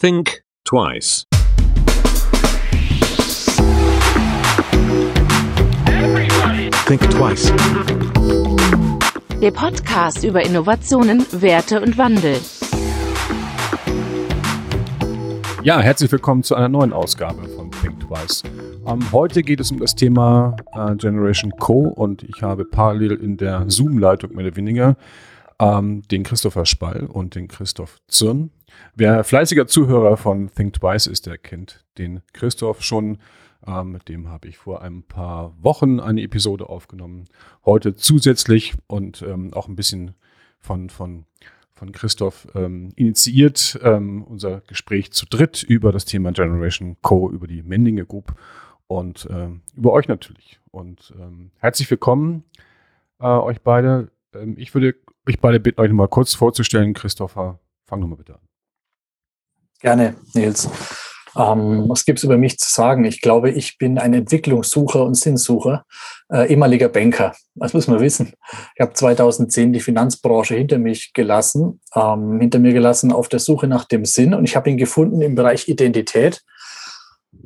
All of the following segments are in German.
Think twice. Think twice. Der Podcast über Innovationen, Werte und Wandel. Ja, herzlich willkommen zu einer neuen Ausgabe von Think Twice. Ähm, heute geht es um das Thema äh, Generation Co. und ich habe parallel in der Zoom-Leitung mehr oder weniger ähm, den Christopher Spall und den Christoph Zürn. Wer fleißiger Zuhörer von Think Twice ist, der kennt den Christoph schon. Ähm, mit dem habe ich vor ein paar Wochen eine Episode aufgenommen. Heute zusätzlich und ähm, auch ein bisschen von, von, von Christoph ähm, initiiert ähm, unser Gespräch zu dritt über das Thema Generation Co., über die Mendinge Group und ähm, über euch natürlich. Und ähm, herzlich willkommen äh, euch beide. ich würde euch beide bitten, euch mal kurz vorzustellen. Christopher, fang nochmal bitte an. Gerne, Nils. Ähm, was gibt es über mich zu sagen? Ich glaube, ich bin ein Entwicklungssucher und Sinnsucher, äh, ehemaliger Banker. Das muss man wissen. Ich habe 2010 die Finanzbranche hinter mich gelassen, ähm, hinter mir gelassen auf der Suche nach dem Sinn und ich habe ihn gefunden im Bereich Identität.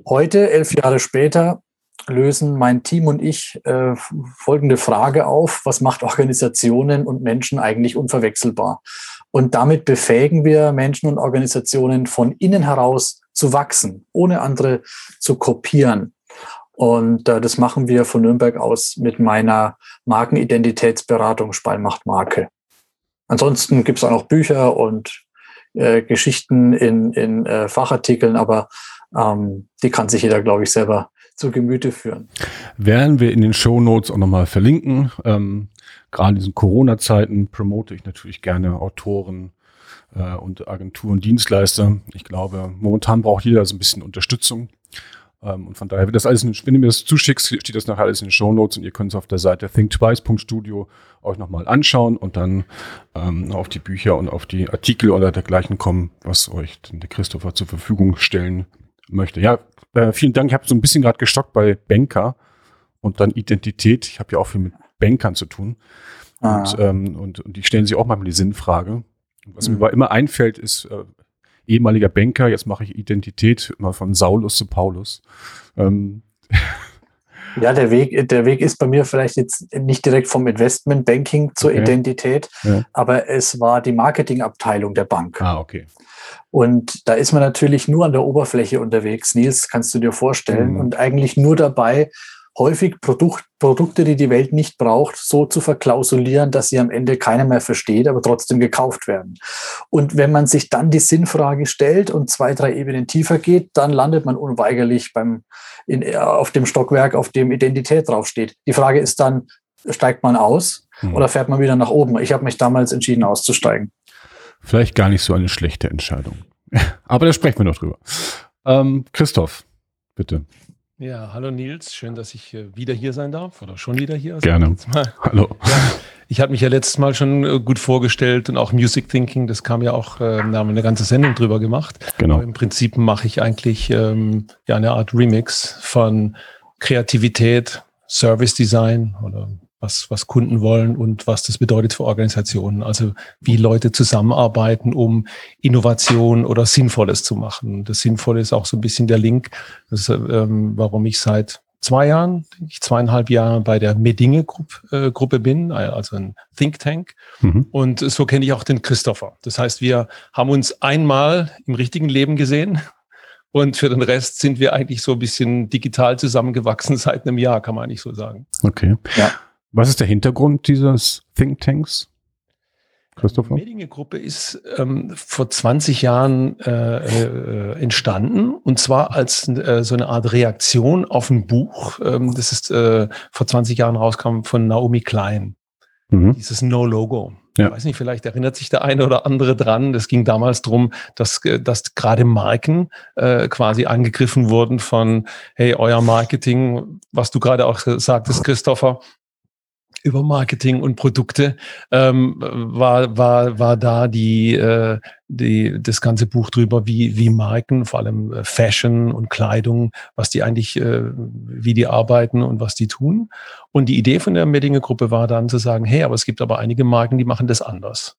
Heute, elf Jahre später, lösen mein Team und ich äh, folgende Frage auf. Was macht Organisationen und Menschen eigentlich unverwechselbar? Und damit befähigen wir Menschen und Organisationen von innen heraus zu wachsen, ohne andere zu kopieren. Und äh, das machen wir von Nürnberg aus mit meiner Markenidentitätsberatung Spallmacht Marke. Ansonsten gibt es auch noch Bücher und äh, Geschichten in, in äh, Fachartikeln, aber ähm, die kann sich jeder, glaube ich, selber zu Gemüte führen. Werden wir in den Show Notes auch nochmal verlinken. Ähm, gerade in diesen Corona-Zeiten promote ich natürlich gerne Autoren, äh, und Agenturen, Dienstleister. Ich glaube, momentan braucht jeder so ein bisschen Unterstützung. Ähm, und von daher das alles, wenn ihr mir das zuschickst, steht das nachher alles in den Show Notes und ihr könnt es auf der Seite thinktwice.studio euch nochmal anschauen und dann ähm, auf die Bücher und auf die Artikel oder dergleichen kommen, was euch der Christopher zur Verfügung stellen möchte. Ja, äh, vielen Dank. Ich habe so ein bisschen gerade gestockt bei Banker und dann Identität. Ich habe ja auch viel mit Bankern zu tun. Ah. Und, ähm, und, und die stellen sich auch manchmal die Sinnfrage. Was mhm. mir immer einfällt, ist äh, ehemaliger Banker, jetzt mache ich Identität immer von Saulus zu Paulus. Ähm. Ja, der Weg, der Weg ist bei mir vielleicht jetzt nicht direkt vom Investmentbanking zur okay. Identität, ja. aber es war die Marketingabteilung der Bank. Ah, okay. Und da ist man natürlich nur an der Oberfläche unterwegs, Nils, kannst du dir vorstellen, mhm. und eigentlich nur dabei, häufig Produkt, Produkte, die die Welt nicht braucht, so zu verklausulieren, dass sie am Ende keiner mehr versteht, aber trotzdem gekauft werden. Und wenn man sich dann die Sinnfrage stellt und zwei, drei Ebenen tiefer geht, dann landet man unweigerlich beim, in, auf dem Stockwerk, auf dem Identität draufsteht. Die Frage ist dann, steigt man aus hm. oder fährt man wieder nach oben? Ich habe mich damals entschieden, auszusteigen. Vielleicht gar nicht so eine schlechte Entscheidung. aber da sprechen wir noch drüber. Ähm, Christoph, bitte. Ja, hallo Nils, schön, dass ich äh, wieder hier sein darf oder schon wieder hier. Gerne. Hallo. Ja, ich hatte mich ja letztes Mal schon äh, gut vorgestellt und auch Music Thinking, das kam ja auch, äh, da haben wir eine ganze Sendung drüber gemacht. Genau. Aber Im Prinzip mache ich eigentlich ähm, ja eine Art Remix von Kreativität, Service Design oder was, was Kunden wollen und was das bedeutet für Organisationen. Also wie Leute zusammenarbeiten, um Innovation oder Sinnvolles zu machen. Das Sinnvolle ist auch so ein bisschen der Link, das, ähm, warum ich seit zwei Jahren, ich zweieinhalb Jahre bei der Medinge äh, Gruppe bin, also ein Think Tank. Mhm. Und so kenne ich auch den Christopher. Das heißt, wir haben uns einmal im richtigen Leben gesehen. Und für den Rest sind wir eigentlich so ein bisschen digital zusammengewachsen seit einem Jahr, kann man eigentlich so sagen. Okay. Ja. Was ist der Hintergrund dieses Think Tanks? Christopher? Die Medinge-Gruppe ist ähm, vor 20 Jahren äh, äh, entstanden und zwar als äh, so eine Art Reaktion auf ein Buch, ähm, das ist äh, vor 20 Jahren rauskam von Naomi Klein. Mhm. Dieses No Logo. Ja. Ich weiß nicht, vielleicht erinnert sich der eine oder andere dran. Das ging damals drum, dass, äh, dass gerade Marken äh, quasi angegriffen wurden von, hey, euer Marketing, was du gerade auch sagtest, Christopher, über Marketing und Produkte ähm, war, war, war da die, äh, die, das ganze Buch drüber, wie, wie Marken, vor allem äh, Fashion und Kleidung, was die eigentlich, äh, wie die arbeiten und was die tun. Und die Idee von der Meddinger Gruppe war dann zu sagen, hey, aber es gibt aber einige Marken, die machen das anders.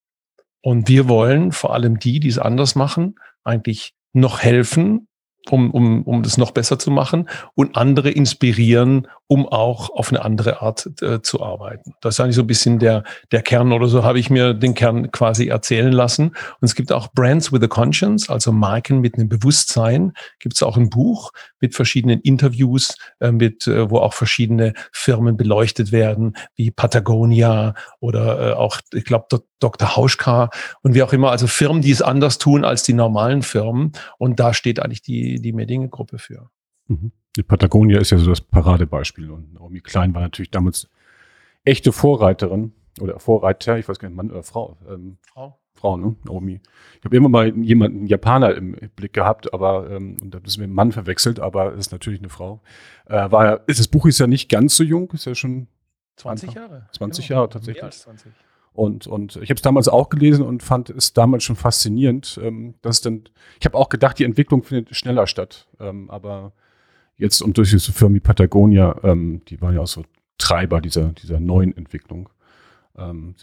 Und wir wollen vor allem die, die es anders machen, eigentlich noch helfen, um, um, um das noch besser zu machen und andere inspirieren, um auch auf eine andere Art äh, zu arbeiten. Das ist eigentlich so ein bisschen der, der Kern oder so habe ich mir den Kern quasi erzählen lassen. Und es gibt auch Brands with a Conscience, also Marken mit einem Bewusstsein. Gibt es auch ein Buch mit verschiedenen Interviews, äh, mit, äh, wo auch verschiedene Firmen beleuchtet werden, wie Patagonia oder äh, auch, ich glaube, Dr. Hauschka und wie auch immer, also Firmen, die es anders tun als die normalen Firmen. Und da steht eigentlich die, die Medinge-Gruppe für. Mhm. Die Patagonia ist ja so das Paradebeispiel und Naomi Klein war natürlich damals echte Vorreiterin oder Vorreiter, ich weiß gar nicht, Mann oder Frau. Ähm, Frau. Frau, ne? Naomi. Ich habe immer mal jemanden, einen Japaner im Blick gehabt, aber ähm, und habe das mit einem Mann verwechselt, aber es ist natürlich eine Frau. Äh, war, ist, das Buch ist ja nicht ganz so jung, ist ja schon 20 Jahre. 20 genau. Jahre tatsächlich. Mehr als 20. Und, und ich habe es damals auch gelesen und fand es damals schon faszinierend, ähm, dass dann, ich habe auch gedacht, die Entwicklung findet schneller statt, ähm, aber jetzt und durch diese Firmen wie Patagonia, ähm, die waren ja auch so Treiber dieser, dieser neuen Entwicklung, ähm,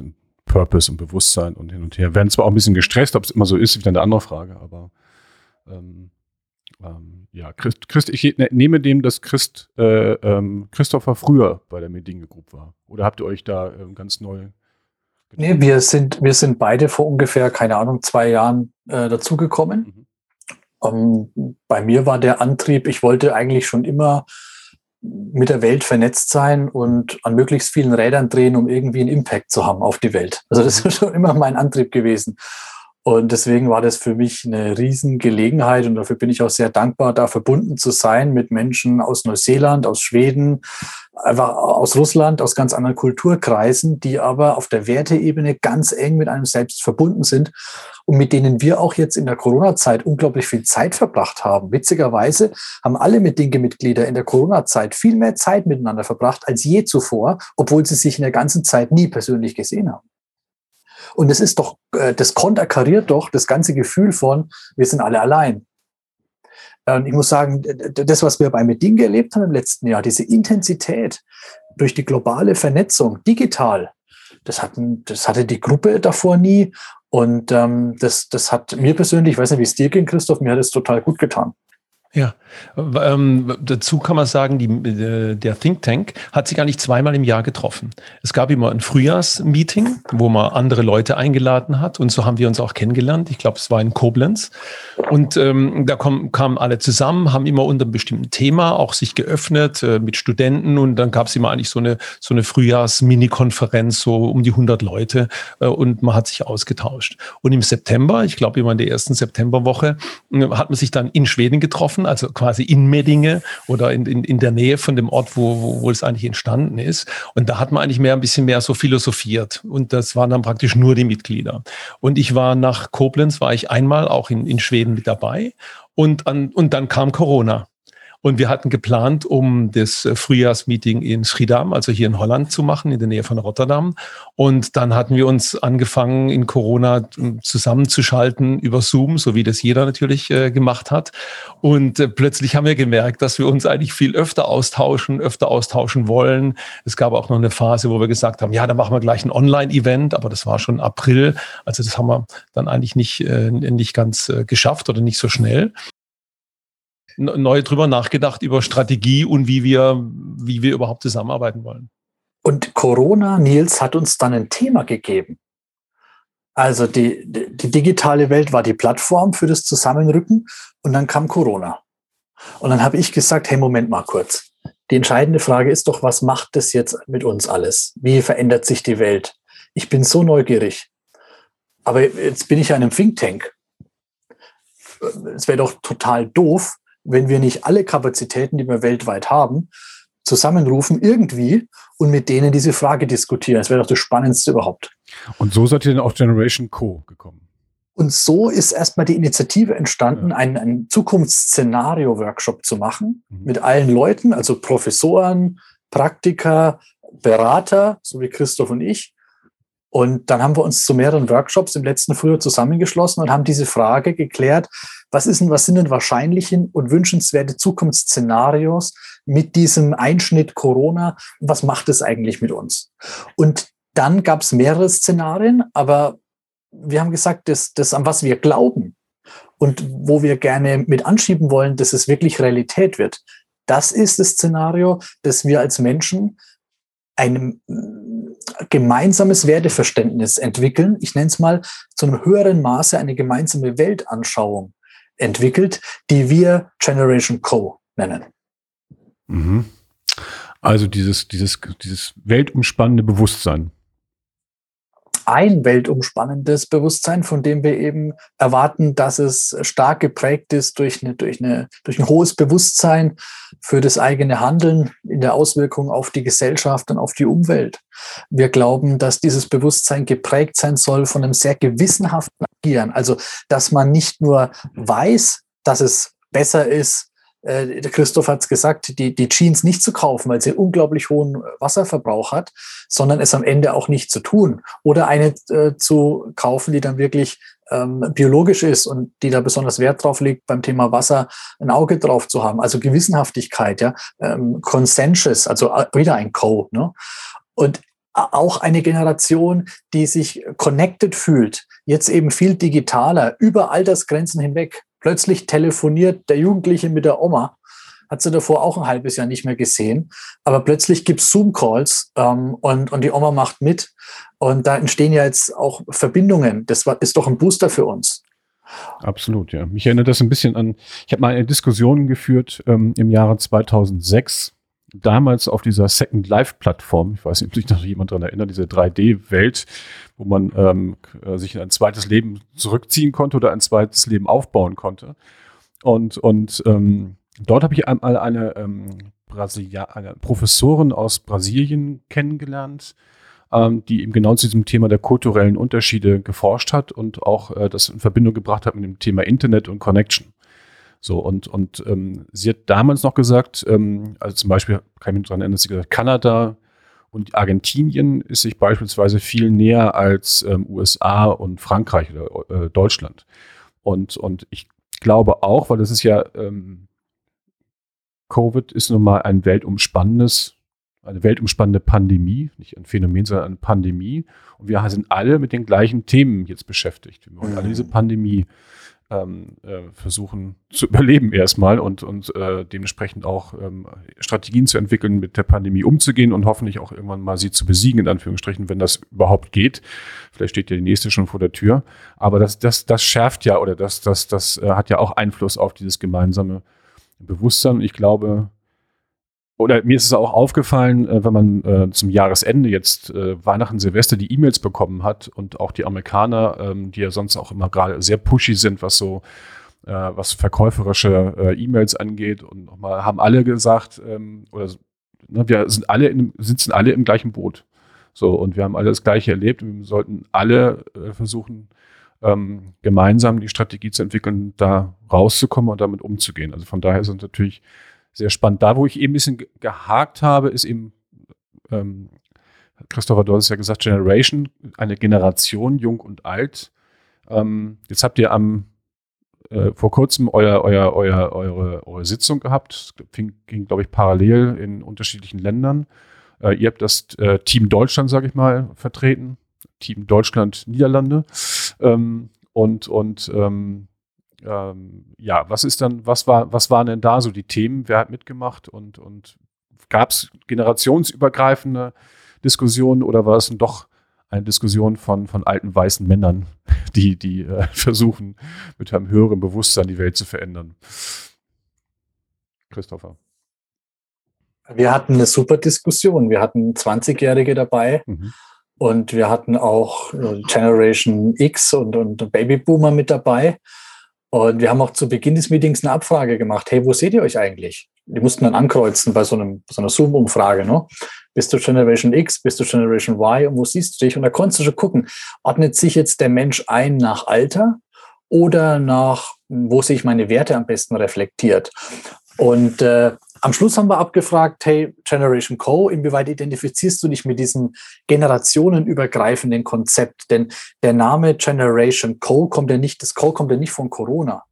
Purpose und Bewusstsein und hin und her. Werden zwar auch ein bisschen gestresst, ob es immer so ist, ist wieder eine andere Frage, aber ähm, ähm, ja, Christ, Christ, ich ne, nehme dem, dass Christ, äh, ähm, Christopher früher bei der Medinge Group war. Oder habt ihr euch da ähm, ganz neu Nee, wir sind, wir sind beide vor ungefähr, keine Ahnung, zwei Jahren äh, dazugekommen. Mhm. Um, ähm, bei mir war der Antrieb, ich wollte eigentlich schon immer mit der Welt vernetzt sein und an möglichst vielen Rädern drehen, um irgendwie einen Impact zu haben auf die Welt. Also das ist schon immer mein Antrieb gewesen. Und deswegen war das für mich eine Riesengelegenheit und dafür bin ich auch sehr dankbar, da verbunden zu sein mit Menschen aus Neuseeland, aus Schweden, einfach aus Russland, aus ganz anderen Kulturkreisen, die aber auf der Werteebene ganz eng mit einem selbst verbunden sind und mit denen wir auch jetzt in der Corona-Zeit unglaublich viel Zeit verbracht haben. Witzigerweise haben alle Medinke-Mitglieder in der Corona-Zeit viel mehr Zeit miteinander verbracht als je zuvor, obwohl sie sich in der ganzen Zeit nie persönlich gesehen haben. Und es ist doch, äh, das konterkariert doch das ganze Gefühl von, wir sind alle allein. Und ich muss sagen, das, was wir bei Meding erlebt haben im letzten Jahr, diese Intensität durch die globale Vernetzung, digital, das, hatten, das hatte die Gruppe davor nie. Und ähm, das, das hat mir persönlich, ich weiß nicht, wie es dir ging, Christoph, mir hat es total gut getan. Ja, ähm, dazu kann man sagen, die, äh, der Think Tank hat sich eigentlich zweimal im Jahr getroffen. Es gab immer ein Frühjahrsmeeting, wo man andere Leute eingeladen hat und so haben wir uns auch kennengelernt. Ich glaube, es war in Koblenz und ähm, da kom, kamen alle zusammen, haben immer unter einem bestimmten Thema auch sich geöffnet äh, mit Studenten und dann gab es immer eigentlich so eine so eine Frühjahrs-Mini-Konferenz, so um die 100 Leute äh, und man hat sich ausgetauscht. Und im September, ich glaube immer in der ersten Septemberwoche, äh, hat man sich dann in Schweden getroffen getroffen, also quasi in Meddinge oder in, in, in der Nähe von dem Ort, wo, wo, wo es eigentlich entstanden ist. Und da hat man eigentlich mehr ein bisschen mehr so philosophiert. Und das waren dann praktisch nur die Mitglieder. Und ich war nach Koblenz, war ich einmal auch in, in Schweden mit dabei. Und, an, und dann kam Corona. Und wir hatten geplant, um das Frühjahrsmeeting in Schiedam, also hier in Holland, zu machen, in der Nähe von Rotterdam. Und dann hatten wir uns angefangen, in Corona zusammenzuschalten über Zoom, so wie das jeder natürlich äh, gemacht hat. Und äh, plötzlich haben wir gemerkt, dass wir uns eigentlich viel öfter austauschen, öfter austauschen wollen. Es gab auch noch eine Phase, wo wir gesagt haben, ja, dann machen wir gleich ein Online-Event, aber das war schon April. Also das haben wir dann eigentlich nicht, äh, nicht ganz äh, geschafft oder nicht so schnell neu drüber nachgedacht über Strategie und wie wir, wie wir überhaupt zusammenarbeiten wollen. Und Corona, Nils, hat uns dann ein Thema gegeben. Also die, die digitale Welt war die Plattform für das Zusammenrücken und dann kam Corona. Und dann habe ich gesagt, hey, Moment mal kurz. Die entscheidende Frage ist doch, was macht das jetzt mit uns alles? Wie verändert sich die Welt? Ich bin so neugierig. Aber jetzt bin ich ja in einem Think Tank. Es wäre doch total doof, wenn wir nicht alle Kapazitäten, die wir weltweit haben, zusammenrufen irgendwie und mit denen diese Frage diskutieren. Das wäre doch das Spannendste überhaupt. Und so seid ihr dann auf Generation Co. gekommen. Und so ist erstmal die Initiative entstanden, ja. einen, einen Zukunftsszenario-Workshop zu machen mhm. mit allen Leuten, also Professoren, Praktiker, Berater, so wie Christoph und ich. Und dann haben wir uns zu mehreren Workshops im letzten Frühjahr zusammengeschlossen und haben diese Frage geklärt, was, ist denn, was sind denn wahrscheinliche und wünschenswerte Zukunftsszenarios mit diesem Einschnitt Corona? Was macht es eigentlich mit uns? Und dann gab es mehrere Szenarien, aber wir haben gesagt, das, das, an was wir glauben und wo wir gerne mit anschieben wollen, dass es wirklich Realität wird. Das ist das Szenario, dass wir als Menschen ein äh, gemeinsames Werteverständnis entwickeln. Ich nenne es mal zu einem höheren Maße eine gemeinsame Weltanschauung entwickelt, die wir Generation Co nennen. Mhm. Also dieses, dieses, dieses weltumspannende Bewusstsein ein weltumspannendes Bewusstsein, von dem wir eben erwarten, dass es stark geprägt ist durch, eine, durch, eine, durch ein hohes Bewusstsein für das eigene Handeln in der Auswirkung auf die Gesellschaft und auf die Umwelt. Wir glauben, dass dieses Bewusstsein geprägt sein soll von einem sehr gewissenhaften Agieren. Also, dass man nicht nur weiß, dass es besser ist, äh, der Christoph hat es gesagt, die, die Jeans nicht zu kaufen, weil sie unglaublich hohen Wasserverbrauch hat, sondern es am Ende auch nicht zu tun. Oder eine äh, zu kaufen, die dann wirklich ähm, biologisch ist und die da besonders Wert drauf legt, beim Thema Wasser ein Auge drauf zu haben. Also Gewissenhaftigkeit, ja, ähm, Consensus, also äh, wieder ein Code. Ne? Und auch eine Generation, die sich connected fühlt, jetzt eben viel digitaler, über Altersgrenzen hinweg plötzlich telefoniert der Jugendliche mit der Oma, hat sie davor auch ein halbes Jahr nicht mehr gesehen, aber plötzlich gibt es Zoom-Calls ähm, und, und die Oma macht mit und da entstehen ja jetzt auch Verbindungen. Das war, ist doch ein Booster für uns. Absolut, ja. Mich erinnert das ein bisschen an, ich habe mal eine Diskussion geführt ähm, im Jahre 2006 damals auf dieser Second Life Plattform, ich weiß nicht, ob sich noch jemand daran erinnert, diese 3D-Welt, wo man ähm, äh, sich in ein zweites Leben zurückziehen konnte oder ein zweites Leben aufbauen konnte. Und, und ähm, dort habe ich einmal eine, ähm, Brasilia eine Professorin aus Brasilien kennengelernt, ähm, die eben genau zu diesem Thema der kulturellen Unterschiede geforscht hat und auch äh, das in Verbindung gebracht hat mit dem Thema Internet und Connection. So, und, und ähm, sie hat damals noch gesagt, ähm, also zum Beispiel, kann ich mich daran erinnern, dass sie gesagt Kanada und Argentinien ist sich beispielsweise viel näher als ähm, USA und Frankreich oder äh, Deutschland. Und, und ich glaube auch, weil das ist ja, ähm, Covid ist nun mal ein weltumspannendes, eine weltumspannende Pandemie, nicht ein Phänomen, sondern eine Pandemie. Und wir sind alle mit den gleichen Themen jetzt beschäftigt. Wir wollen alle diese Pandemie ähm, äh, versuchen zu überleben erstmal und, und äh, dementsprechend auch ähm, Strategien zu entwickeln, mit der Pandemie umzugehen und hoffentlich auch irgendwann mal sie zu besiegen, in Anführungsstrichen, wenn das überhaupt geht. Vielleicht steht ja die nächste schon vor der Tür. Aber das, das, das schärft ja oder das, das, das äh, hat ja auch Einfluss auf dieses gemeinsame Bewusstsein. Ich glaube, oder mir ist es auch aufgefallen, äh, wenn man äh, zum Jahresende jetzt äh, Weihnachten, Silvester die E-Mails bekommen hat und auch die Amerikaner, ähm, die ja sonst auch immer gerade sehr pushy sind, was so äh, was verkäuferische äh, E-Mails angeht und nochmal haben alle gesagt, ähm, oder ne, wir sind alle in, sitzen alle im gleichen Boot. So, und wir haben alle das Gleiche erlebt und wir sollten alle äh, versuchen, ähm, gemeinsam die Strategie zu entwickeln, da rauszukommen und damit umzugehen. Also von daher es natürlich sehr spannend. Da, wo ich eben ein bisschen gehakt habe, ist eben, ähm, Christopher, du hast ja gesagt, Generation, eine Generation, jung und alt. Ähm, jetzt habt ihr am äh, vor kurzem euer, euer, euer, eure, eure Sitzung gehabt. Ging, ging glaube ich, parallel in unterschiedlichen Ländern. Äh, ihr habt das äh, Team Deutschland, sage ich mal, vertreten. Team Deutschland, Niederlande. Ähm, und und ähm, ähm, ja, was ist dann, was war, was waren denn da so die Themen? Wer hat mitgemacht und, und gab es generationsübergreifende Diskussionen oder war es dann doch eine Diskussion von, von alten weißen Männern, die, die äh, versuchen, mit einem höheren Bewusstsein die Welt zu verändern? Christopher. Wir hatten eine super Diskussion. Wir hatten 20-Jährige dabei. Mhm. Und wir hatten auch äh, Generation X und, und Babyboomer mit dabei. Und wir haben auch zu Beginn des Meetings eine Abfrage gemacht. Hey, wo seht ihr euch eigentlich? Die mussten dann ankreuzen bei so, einem, so einer Zoom-Umfrage. Ne? Bist du Generation X? Bist du Generation Y? Und wo siehst du dich? Und da konntest du schon gucken, ordnet sich jetzt der Mensch ein nach Alter oder nach, wo sehe ich meine Werte am besten reflektiert? Und äh, am Schluss haben wir abgefragt, hey, Generation Co., inwieweit identifizierst du dich mit diesem generationenübergreifenden Konzept? Denn der Name Generation Co. kommt ja nicht, das Co. kommt ja nicht von Corona.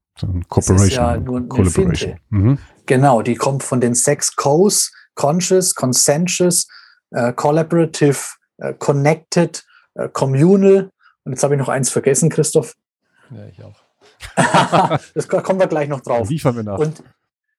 Corporation. Das ist ja nur eine Finte. Mhm. Genau, die kommt von den sechs Co's, Conscious, Consensus, äh, Collaborative, äh, Connected, äh, Communal. Und jetzt habe ich noch eins vergessen, Christoph. Ja, ich auch. das kommen wir gleich noch drauf. Liefern wir nach. Und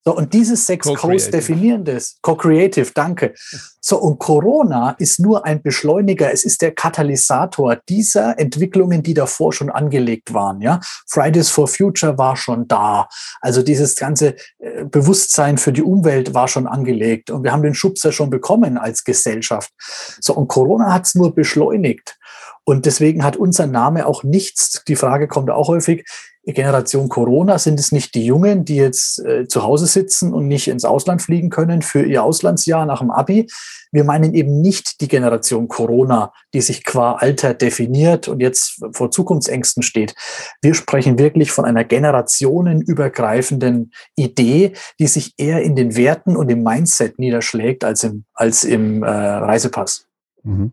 so, und dieses Sex Codes definieren das. Co-Creative, danke. So, und Corona ist nur ein Beschleuniger. Es ist der Katalysator dieser Entwicklungen, die davor schon angelegt waren. Ja, Fridays for Future war schon da. Also dieses ganze äh, Bewusstsein für die Umwelt war schon angelegt. Und wir haben den Schubser schon bekommen als Gesellschaft. So, und Corona hat es nur beschleunigt. Und deswegen hat unser Name auch nichts, die Frage kommt auch häufig, Generation Corona sind es nicht die Jungen, die jetzt äh, zu Hause sitzen und nicht ins Ausland fliegen können für ihr Auslandsjahr nach dem Abi. Wir meinen eben nicht die Generation Corona, die sich qua Alter definiert und jetzt vor Zukunftsängsten steht. Wir sprechen wirklich von einer generationenübergreifenden Idee, die sich eher in den Werten und im Mindset niederschlägt als im, als im äh, Reisepass. Mhm.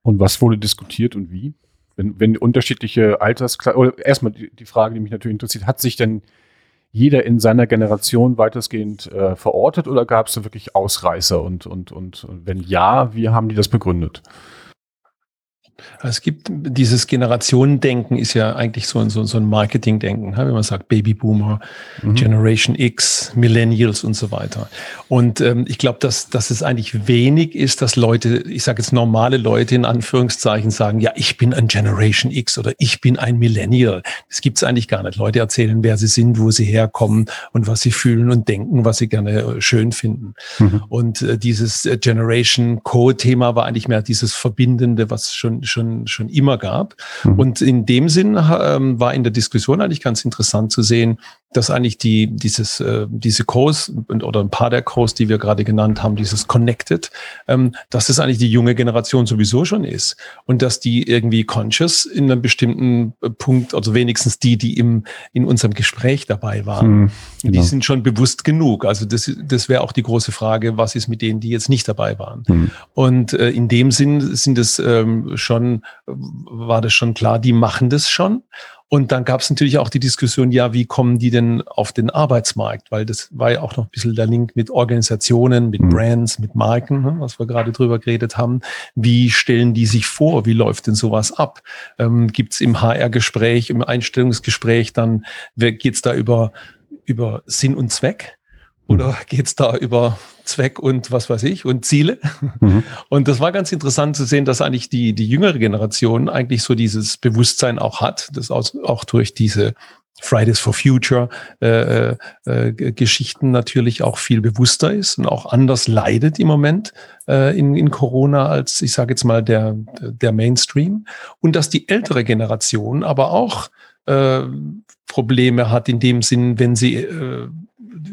Und was wurde diskutiert und wie? Wenn, wenn unterschiedliche Altersklassen, oder erstmal die, die, Frage, die mich natürlich interessiert, hat sich denn jeder in seiner Generation weitestgehend äh, verortet oder gab es da wirklich Ausreißer und, und, und, und wenn ja, wie haben die das begründet? Es gibt dieses Generationendenken ist ja eigentlich so ein, so, so ein Marketingdenken, wenn man sagt Babyboomer, mhm. Generation X, Millennials und so weiter. Und ähm, ich glaube, dass, dass es eigentlich wenig ist, dass Leute, ich sage jetzt normale Leute in Anführungszeichen sagen, ja, ich bin ein Generation X oder ich bin ein Millennial. Das gibt es eigentlich gar nicht. Leute erzählen, wer sie sind, wo sie herkommen und was sie fühlen und denken, was sie gerne äh, schön finden. Mhm. Und äh, dieses äh, Generation Co-Thema war eigentlich mehr dieses Verbindende, was schon schon, schon immer gab. Mhm. Und in dem Sinn ähm, war in der Diskussion eigentlich ganz interessant zu sehen, dass eigentlich die, dieses, äh, diese Codes oder ein paar der Codes, die wir gerade genannt haben, dieses Connected, ähm, dass das eigentlich die junge Generation sowieso schon ist und dass die irgendwie conscious in einem bestimmten äh, Punkt, also wenigstens die, die im, in unserem Gespräch dabei waren, mhm, genau. die sind schon bewusst genug. Also das, das wäre auch die große Frage, was ist mit denen, die jetzt nicht dabei waren? Mhm. Und äh, in dem Sinn sind es ähm, schon, war das schon klar, die machen das schon. Und dann gab es natürlich auch die Diskussion, ja, wie kommen die denn auf den Arbeitsmarkt? Weil das war ja auch noch ein bisschen der Link mit Organisationen, mit mhm. Brands, mit Marken, ne, was wir gerade drüber geredet haben. Wie stellen die sich vor? Wie läuft denn sowas ab? Ähm, Gibt es im HR-Gespräch, im Einstellungsgespräch dann, geht es da über, über Sinn und Zweck? Oder geht es da über Zweck und was weiß ich und Ziele? Mhm. Und das war ganz interessant zu sehen, dass eigentlich die, die jüngere Generation eigentlich so dieses Bewusstsein auch hat, das auch, auch durch diese Fridays for Future äh, äh, äh Geschichten natürlich auch viel bewusster ist und auch anders leidet im Moment äh, in, in Corona als, ich sage jetzt mal, der, der Mainstream. Und dass die ältere Generation aber auch äh, Probleme hat in dem Sinn, wenn sie äh,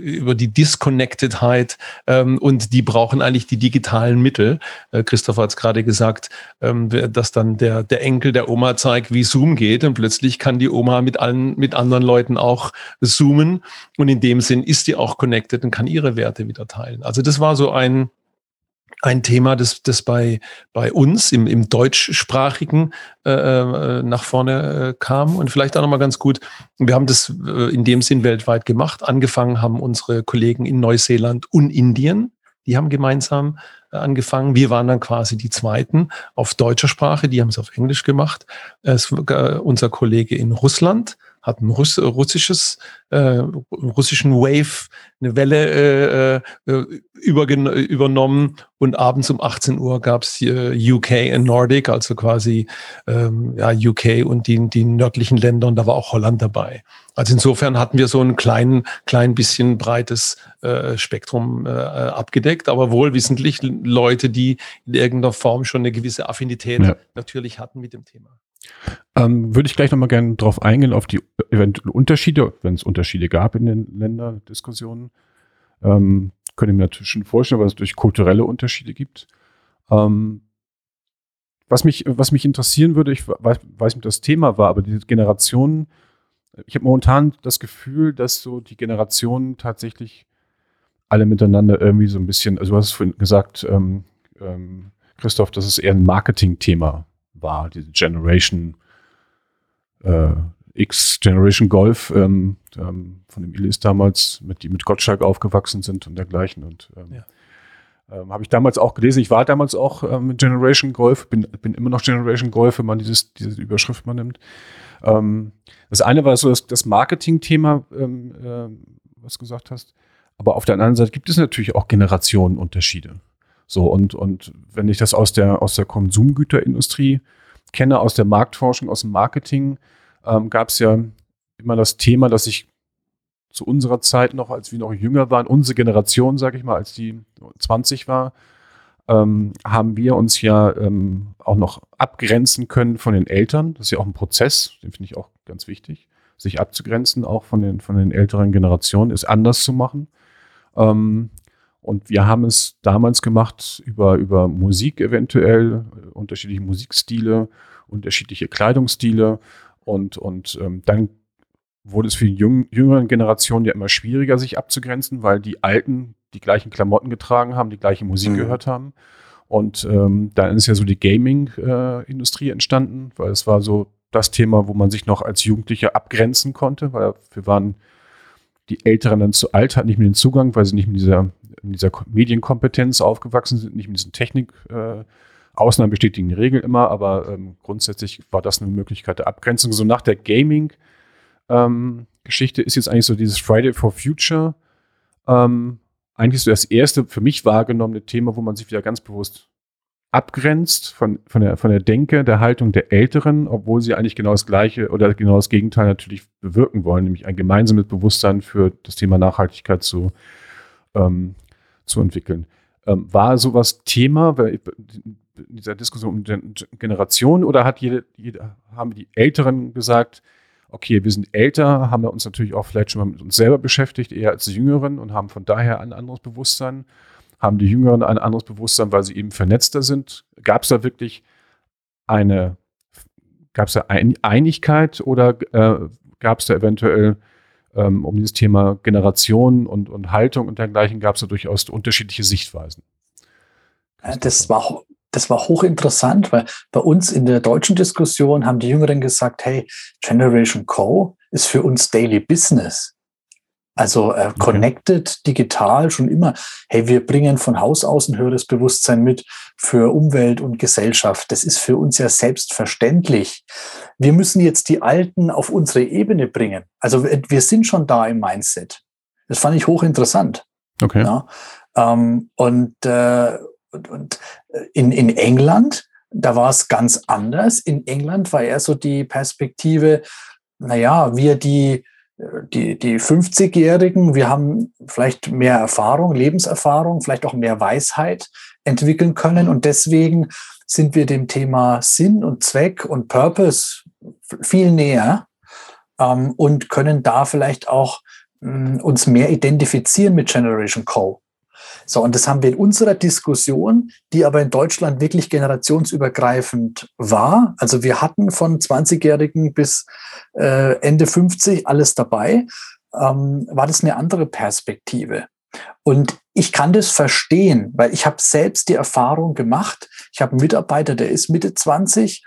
über die Disconnectedheit ähm, und die brauchen eigentlich die digitalen Mittel. Äh, Christopher hat es gerade gesagt, ähm, dass dann der, der Enkel der Oma zeigt, wie Zoom geht und plötzlich kann die Oma mit allen, mit anderen Leuten auch zoomen und in dem Sinn ist die auch connected und kann ihre Werte wieder teilen. Also das war so ein, ein Thema, das, das bei, bei uns im, im deutschsprachigen äh, äh, nach vorne äh, kam. Und vielleicht auch nochmal ganz gut, wir haben das äh, in dem Sinn weltweit gemacht. Angefangen haben unsere Kollegen in Neuseeland und Indien. Die haben gemeinsam äh, angefangen. Wir waren dann quasi die Zweiten auf deutscher Sprache. Die haben es auf Englisch gemacht. Es, äh, unser Kollege in Russland hat ein Russ russisches, äh, russischen Wave, eine Welle äh, äh übernommen und abends um 18 Uhr gab's äh, UK und Nordic, also quasi ähm, ja, UK und die, die nördlichen Länder und da war auch Holland dabei. Also insofern hatten wir so ein klein, klein bisschen breites äh, Spektrum äh, abgedeckt, aber wohlwissentlich Leute, die in irgendeiner Form schon eine gewisse Affinität ja. natürlich hatten mit dem Thema. Ähm, würde ich gleich nochmal gerne darauf eingehen, auf die eventuellen Unterschiede, wenn es Unterschiede gab in den Länderdiskussionen. Ähm, könnte mir natürlich schon vorstellen, was es durch kulturelle Unterschiede gibt. Ähm, was, mich, was mich interessieren würde, ich weiß, weiß nicht, das Thema war, aber diese Generationen, ich habe momentan das Gefühl, dass so die Generationen tatsächlich alle miteinander irgendwie so ein bisschen, also du hast vorhin gesagt, ähm, ähm, Christoph, das ist eher ein Marketing-Thema war, diese Generation äh, X, Generation Golf, ähm, ähm, von dem Ilis damals, mit, die mit Gottschalk aufgewachsen sind und dergleichen. Und ähm, ja. Ähm, Habe ich damals auch gelesen. Ich war damals auch ähm, Generation Golf, bin, bin immer noch Generation Golf, wenn man dieses, diese Überschrift mal nimmt. Ähm, das eine war so das, das Marketing-Thema, äh, was du gesagt hast. Aber auf der anderen Seite gibt es natürlich auch Generationenunterschiede. So, und, und wenn ich das aus der, aus der Konsumgüterindustrie kenne, aus der Marktforschung, aus dem Marketing, ähm, gab es ja immer das Thema, dass ich zu unserer Zeit noch, als wir noch jünger waren, unsere Generation, sage ich mal, als die 20 war, ähm, haben wir uns ja ähm, auch noch abgrenzen können von den Eltern. Das ist ja auch ein Prozess, den finde ich auch ganz wichtig, sich abzugrenzen, auch von den, von den älteren Generationen, ist anders zu machen. Ähm, und wir haben es damals gemacht über, über Musik eventuell, unterschiedliche Musikstile, unterschiedliche Kleidungsstile. Und, und ähm, dann wurde es für die jüng jüngeren Generationen ja immer schwieriger, sich abzugrenzen, weil die Alten die gleichen Klamotten getragen haben, die gleiche Musik mhm. gehört haben. Und ähm, dann ist ja so die Gaming-Industrie äh, entstanden, weil es war so das Thema, wo man sich noch als Jugendlicher abgrenzen konnte, weil wir waren die Älteren dann zu alt, hatten nicht mehr den Zugang, weil sie nicht mit dieser, mit dieser Medienkompetenz aufgewachsen sind, nicht mit diesen Technik, äh, Ausnahmen bestätigen die Regel immer, aber ähm, grundsätzlich war das eine Möglichkeit der Abgrenzung. So nach der Gaming- ähm, ist jetzt eigentlich so dieses Friday for Future. Ähm, eigentlich so das erste für mich wahrgenommene Thema, wo man sich wieder ganz bewusst abgrenzt von, von, der, von der Denke, der Haltung der Älteren, obwohl sie eigentlich genau das Gleiche oder genau das Gegenteil natürlich bewirken wollen, nämlich ein gemeinsames Bewusstsein für das Thema Nachhaltigkeit zu, ähm, zu entwickeln. Ähm, war sowas Thema in dieser Diskussion um Generation oder hat jede, jede, haben die Älteren gesagt, okay, wir sind älter, haben wir uns natürlich auch vielleicht schon mal mit uns selber beschäftigt, eher als die Jüngeren und haben von daher ein anderes Bewusstsein. Haben die Jüngeren ein anderes Bewusstsein, weil sie eben vernetzter sind? Gab es da wirklich eine, gab es da ein Einigkeit oder äh, gab es da eventuell ähm, um dieses Thema Generation und, und Haltung und dergleichen, gab es da durchaus unterschiedliche Sichtweisen? Das war das war hochinteressant, weil bei uns in der deutschen Diskussion haben die Jüngeren gesagt, hey, Generation Co. ist für uns Daily Business. Also äh, connected okay. digital schon immer. Hey, wir bringen von Haus aus ein höheres Bewusstsein mit für Umwelt und Gesellschaft. Das ist für uns ja selbstverständlich. Wir müssen jetzt die Alten auf unsere Ebene bringen. Also wir sind schon da im Mindset. Das fand ich hochinteressant. Okay. Ja, ähm, und, äh, und, und äh, in, in England, da war es ganz anders. In England war eher so die Perspektive, naja, wir die, die, die 50-Jährigen, wir haben vielleicht mehr Erfahrung, Lebenserfahrung, vielleicht auch mehr Weisheit entwickeln können. Und deswegen sind wir dem Thema Sinn und Zweck und Purpose viel näher ähm, und können da vielleicht auch mh, mm, uns mehr identifizieren mit Generation Co. So, und das haben wir in unserer Diskussion, die aber in Deutschland wirklich generationsübergreifend war. Also wir hatten von 20-Jährigen bis äh, Ende 50 alles dabei, ähm, war das eine andere Perspektive. Und ich kann das verstehen, weil ich habe selbst die Erfahrung gemacht. Ich habe einen Mitarbeiter, der ist Mitte 20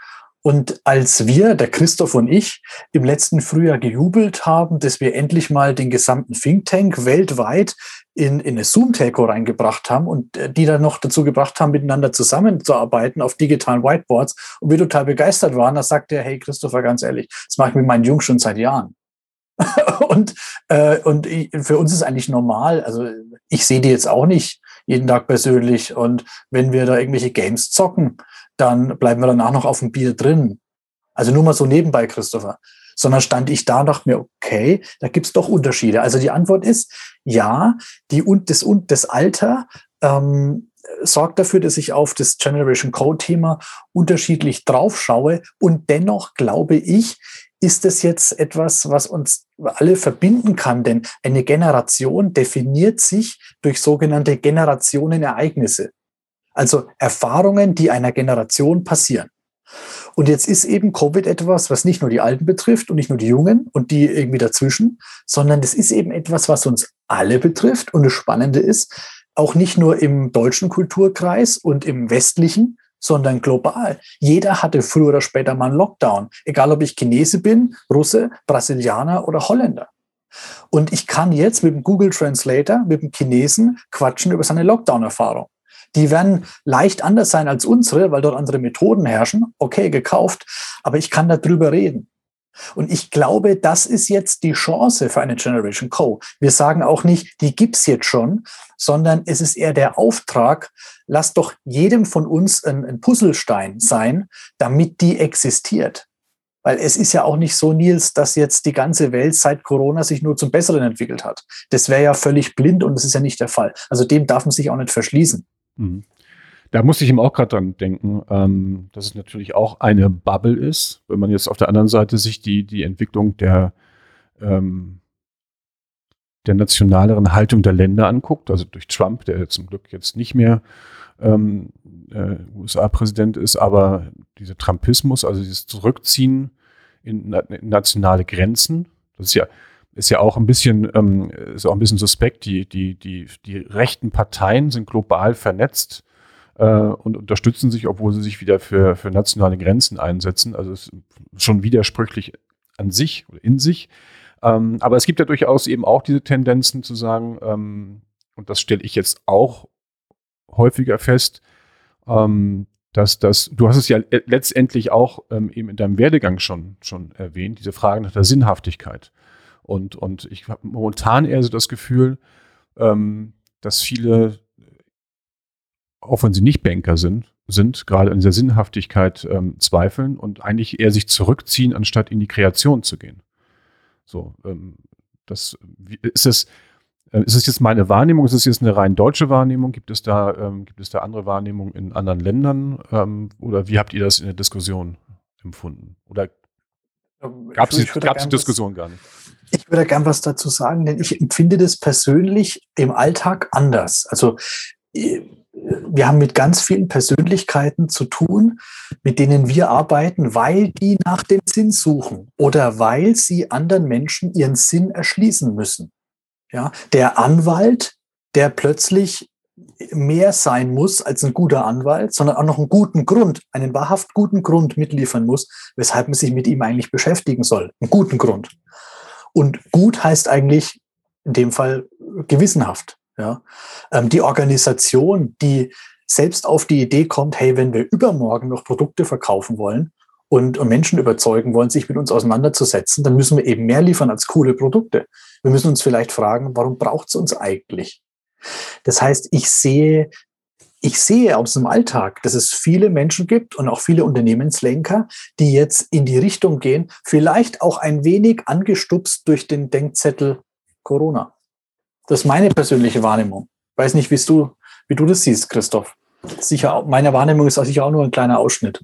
und als wir, der Christoph und ich, im letzten Frühjahr gejubelt haben, dass wir endlich mal den gesamten Think Tank weltweit in, in eine Zoom-Telco reingebracht haben und äh, die dann noch dazu gebracht haben, miteinander zusammenzuarbeiten auf digitalen Whiteboards und wir total begeistert waren, da sagte er, hey Christopher, ganz ehrlich, das mache ich mit meinen Jungs schon seit Jahren. und äh, und ich, für uns ist eigentlich normal, also ich sehe die jetzt auch nicht jeden Tag persönlich und wenn wir da irgendwelche Games zocken, dann bleiben wir danach noch auf dem Bier drin. Also nur mal so nebenbei, Christopher sondern stand ich da und dachte mir, okay, da gibt's doch Unterschiede. Also die Antwort ist ja, die und das und das Alter ähm, sorgt dafür, dass ich auf das Generation Code-Thema unterschiedlich draufschaue. Und dennoch glaube ich, ist es jetzt etwas, was uns alle verbinden kann, denn eine Generation definiert sich durch sogenannte Generationenereignisse. Also Erfahrungen, die einer Generation passieren. Und jetzt ist eben Covid etwas, was nicht nur die Alten betrifft und nicht nur die Jungen und die irgendwie dazwischen, sondern das ist eben etwas, was uns alle betrifft. Und das Spannende ist, auch nicht nur im deutschen Kulturkreis und im westlichen, sondern global. Jeder hatte früher oder später mal einen Lockdown, egal ob ich Chinese bin, Russe, Brasilianer oder Holländer. Und ich kann jetzt mit dem Google Translator, mit dem Chinesen quatschen über seine Lockdown-Erfahrung. Die werden leicht anders sein als unsere, weil dort andere Methoden herrschen. Okay, gekauft, aber ich kann darüber reden. Und ich glaube, das ist jetzt die Chance für eine Generation Co. Wir sagen auch nicht, die gibt's jetzt schon, sondern es ist eher der Auftrag, lass doch jedem von uns ein, ein Puzzlestein sein, damit die existiert. Weil es ist ja auch nicht so, Nils, dass jetzt die ganze Welt seit Corona sich nur zum Besseren entwickelt hat. Das wäre ja völlig blind und das ist ja nicht der Fall. Also dem darf man sich auch nicht verschließen. Mhm. Da musste ich ihm auch gerade dran denken, ähm, dass es natürlich auch eine Bubble ist, wenn man jetzt auf der anderen Seite sich die, die Entwicklung der, ähm, der nationaleren Haltung der Länder anguckt, also durch Trump, der zum Glück jetzt nicht mehr ähm, äh, USA-Präsident ist, aber dieser Trumpismus, also dieses Zurückziehen in, in, nationale Grenzen, das ist ja, ist ja auch ein bisschen, ähm, ist auch ein bisschen suspekt. Die, die, die, die rechten Parteien sind global vernetzt äh, und unterstützen sich, obwohl sie sich wieder für, für nationale Grenzen einsetzen. Also es ist schon widersprüchlich an sich oder in sich. Ähm, aber es gibt ja durchaus eben auch diese Tendenzen zu sagen, ähm, und das stelle ich jetzt auch häufiger fest, ähm, dass das, du hast es ja letztendlich auch ähm, eben in deinem Werdegang schon, schon erwähnt, diese Frage nach der Sinnhaftigkeit. Und, und ich habe momentan eher so das Gefühl, ähm, dass viele auch wenn sie nicht Banker sind, sind gerade an dieser Sinnhaftigkeit ähm, zweifeln und eigentlich eher sich zurückziehen, anstatt in die Kreation zu gehen. So, ähm, das ist es. Äh, ist es jetzt meine Wahrnehmung? Ist es jetzt eine rein deutsche Wahrnehmung? Gibt es da, ähm, gibt es da andere Wahrnehmungen in anderen Ländern? Ähm, oder wie habt ihr das in der Diskussion empfunden? Oder gab es die Diskussion gar nicht? Ich würde gern was dazu sagen, denn ich empfinde das persönlich im Alltag anders. Also wir haben mit ganz vielen Persönlichkeiten zu tun, mit denen wir arbeiten, weil die nach dem Sinn suchen oder weil sie anderen Menschen ihren Sinn erschließen müssen. Ja, der Anwalt, der plötzlich mehr sein muss als ein guter Anwalt, sondern auch noch einen guten Grund, einen wahrhaft guten Grund mitliefern muss, weshalb man sich mit ihm eigentlich beschäftigen soll. Einen guten Grund. Und gut heißt eigentlich in dem Fall gewissenhaft. Ja? Ähm, die Organisation, die selbst auf die Idee kommt, hey, wenn wir übermorgen noch Produkte verkaufen wollen und, und Menschen überzeugen wollen, sich mit uns auseinanderzusetzen, dann müssen wir eben mehr liefern als coole Produkte. Wir müssen uns vielleicht fragen, warum braucht es uns eigentlich? Das heißt, ich sehe, ich sehe aus dem Alltag, dass es viele Menschen gibt und auch viele Unternehmenslenker, die jetzt in die Richtung gehen, vielleicht auch ein wenig angestupst durch den Denkzettel Corona. Das ist meine persönliche Wahrnehmung. Weiß nicht, wie du, wie du das siehst, Christoph. Sicher, meine Wahrnehmung ist sicher auch nur ein kleiner Ausschnitt.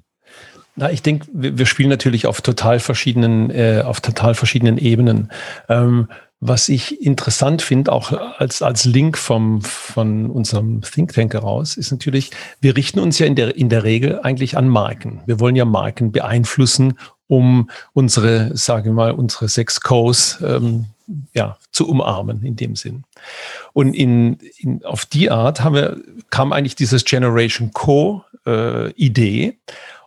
Na, ich denke, wir, spielen natürlich auf total verschiedenen, äh, auf total verschiedenen Ebenen. Ähm, was ich interessant finde, auch als, als Link vom, von unserem Think Tank heraus, ist natürlich, wir richten uns ja in der, in der Regel eigentlich an Marken. Wir wollen ja Marken beeinflussen, um unsere, sage ich mal, unsere sechs Co's ähm, ja, zu umarmen in dem Sinn. Und in, in, auf die Art haben wir, kam eigentlich dieses Generation Co-Idee. Äh,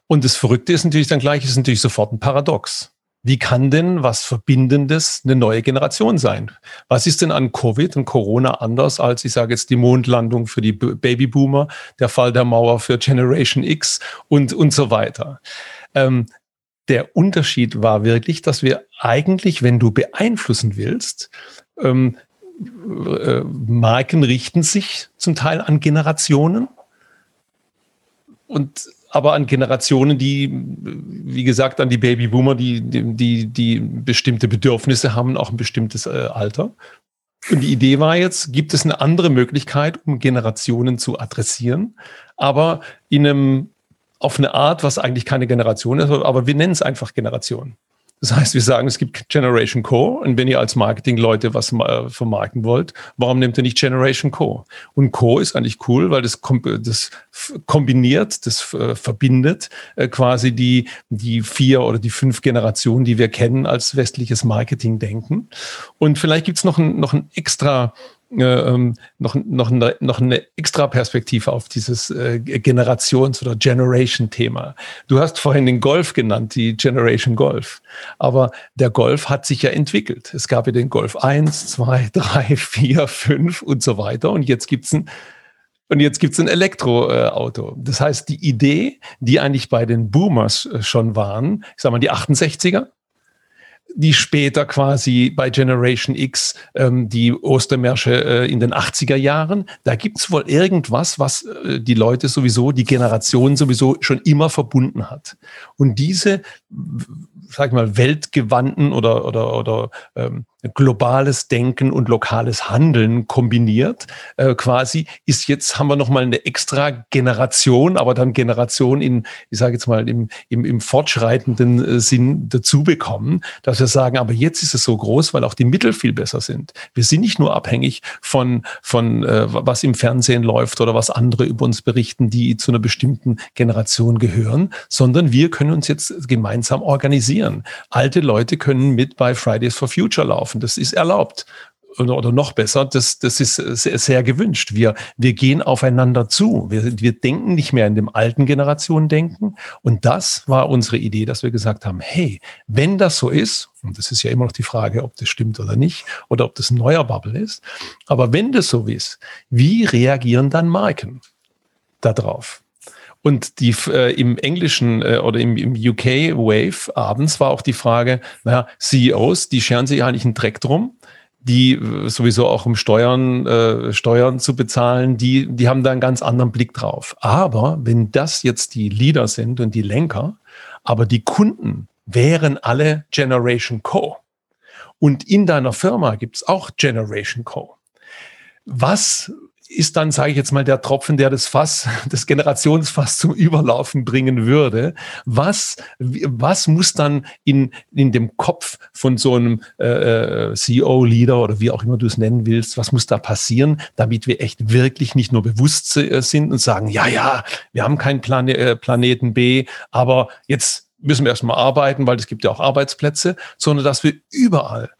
und das Verrückte ist natürlich dann gleich, ist natürlich sofort ein Paradox. Wie kann denn was Verbindendes eine neue Generation sein? Was ist denn an Covid und Corona anders als, ich sage jetzt, die Mondlandung für die Babyboomer, der Fall der Mauer für Generation X und, und so weiter? Ähm, der Unterschied war wirklich, dass wir eigentlich, wenn du beeinflussen willst, ähm, äh, Marken richten sich zum Teil an Generationen und aber an Generationen, die, wie gesagt, an die Babyboomer, die, die, die bestimmte Bedürfnisse haben, auch ein bestimmtes äh, Alter. Und die Idee war jetzt, gibt es eine andere Möglichkeit, um Generationen zu adressieren, aber in einem auf eine Art, was eigentlich keine Generation ist, aber wir nennen es einfach Generation. Das heißt, wir sagen, es gibt Generation Co. Und wenn ihr als Marketing-Leute was äh, vermarkten wollt, warum nehmt ihr nicht Generation Co? Und Co ist eigentlich cool, weil das, das kombiniert, das äh, verbindet äh, quasi die, die vier oder die fünf Generationen, die wir kennen als westliches Marketing-Denken. Und vielleicht gibt es noch ein, noch ein extra äh, ähm, noch, noch, eine, noch eine extra Perspektive auf dieses äh, Generations- oder Generation-Thema. Du hast vorhin den Golf genannt, die Generation Golf. Aber der Golf hat sich ja entwickelt. Es gab ja den Golf 1, 2, 3, 4, 5 und so weiter. Und jetzt gibt es einen Und jetzt gibt es ein Elektroauto. das heißt, die Idee, die eigentlich bei den Boomers äh, schon waren, ich sag mal die 68er, die später quasi bei Generation X ähm, die Ostermärsche äh, in den 80er Jahren. Da gibt's wohl irgendwas, was äh, die Leute sowieso, die Generation sowieso schon immer verbunden hat. Und diese, sag ich mal, weltgewandten oder, oder, oder ähm, globales Denken und lokales Handeln kombiniert. Äh, quasi ist jetzt, haben wir nochmal eine extra Generation, aber dann Generation in, ich sage jetzt mal, im, im, im fortschreitenden äh, Sinn dazu bekommen, dass wir sagen, aber jetzt ist es so groß, weil auch die Mittel viel besser sind. Wir sind nicht nur abhängig von, von äh, was im Fernsehen läuft oder was andere über uns berichten, die zu einer bestimmten Generation gehören, sondern wir können uns jetzt gemeinsam organisieren. Alte Leute können mit bei Fridays for Future laufen. Das ist erlaubt. Oder, noch besser, das, das ist sehr, sehr gewünscht. Wir, wir gehen aufeinander zu. Wir, wir denken nicht mehr in dem alten Generation denken. Und das war unsere Idee, dass wir gesagt haben, hey, wenn das so ist, und das ist ja immer noch die Frage, ob das stimmt oder nicht, oder ob das ein neuer Bubble ist, aber wenn das so ist, wie reagieren dann Marken darauf? Und die äh, im englischen äh, oder im, im UK Wave abends war auch die Frage, naja, CEOs, die scheren sich eigentlich einen Dreck drum, die äh, sowieso auch um Steuern, äh, Steuern zu bezahlen, die, die haben da einen ganz anderen Blick drauf. Aber wenn das jetzt die Leader sind und die Lenker, aber die Kunden wären alle Generation Co. Und in deiner Firma gibt's auch Generation Co. Was ist dann, sage ich jetzt mal, der Tropfen, der das Fass, das Generationsfass zum Überlaufen bringen würde. Was, was muss dann in, in dem Kopf von so einem äh, äh CEO-Leader oder wie auch immer du es nennen willst, was muss da passieren, damit wir echt wirklich nicht nur bewusst äh, sind und sagen, ja, ja, wir haben keinen Plane äh, Planeten B, aber jetzt müssen wir erstmal arbeiten, weil es gibt ja auch Arbeitsplätze, sondern dass wir überall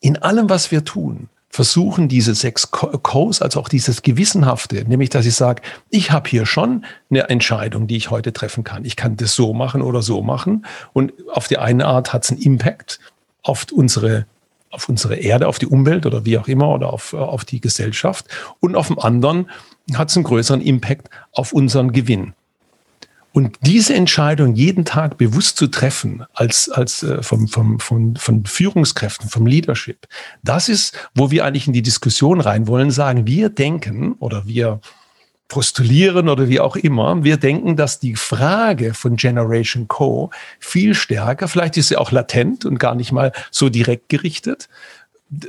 in allem, was wir tun, versuchen, diese sechs Codes, also auch dieses Gewissenhafte, nämlich dass ich sage, ich habe hier schon eine Entscheidung, die ich heute treffen kann. Ich kann das so machen oder so machen. Und auf die eine Art hat es einen Impact auf unsere auf unsere Erde, auf die Umwelt oder wie auch immer oder auf, auf die Gesellschaft. Und auf dem anderen hat es einen größeren Impact auf unseren Gewinn. Und diese Entscheidung jeden Tag bewusst zu treffen, als, als äh, vom, vom, von, von Führungskräften, vom Leadership, das ist, wo wir eigentlich in die Diskussion rein wollen, sagen, wir denken oder wir postulieren oder wie auch immer, wir denken, dass die Frage von Generation Co. viel stärker, vielleicht ist sie auch latent und gar nicht mal so direkt gerichtet,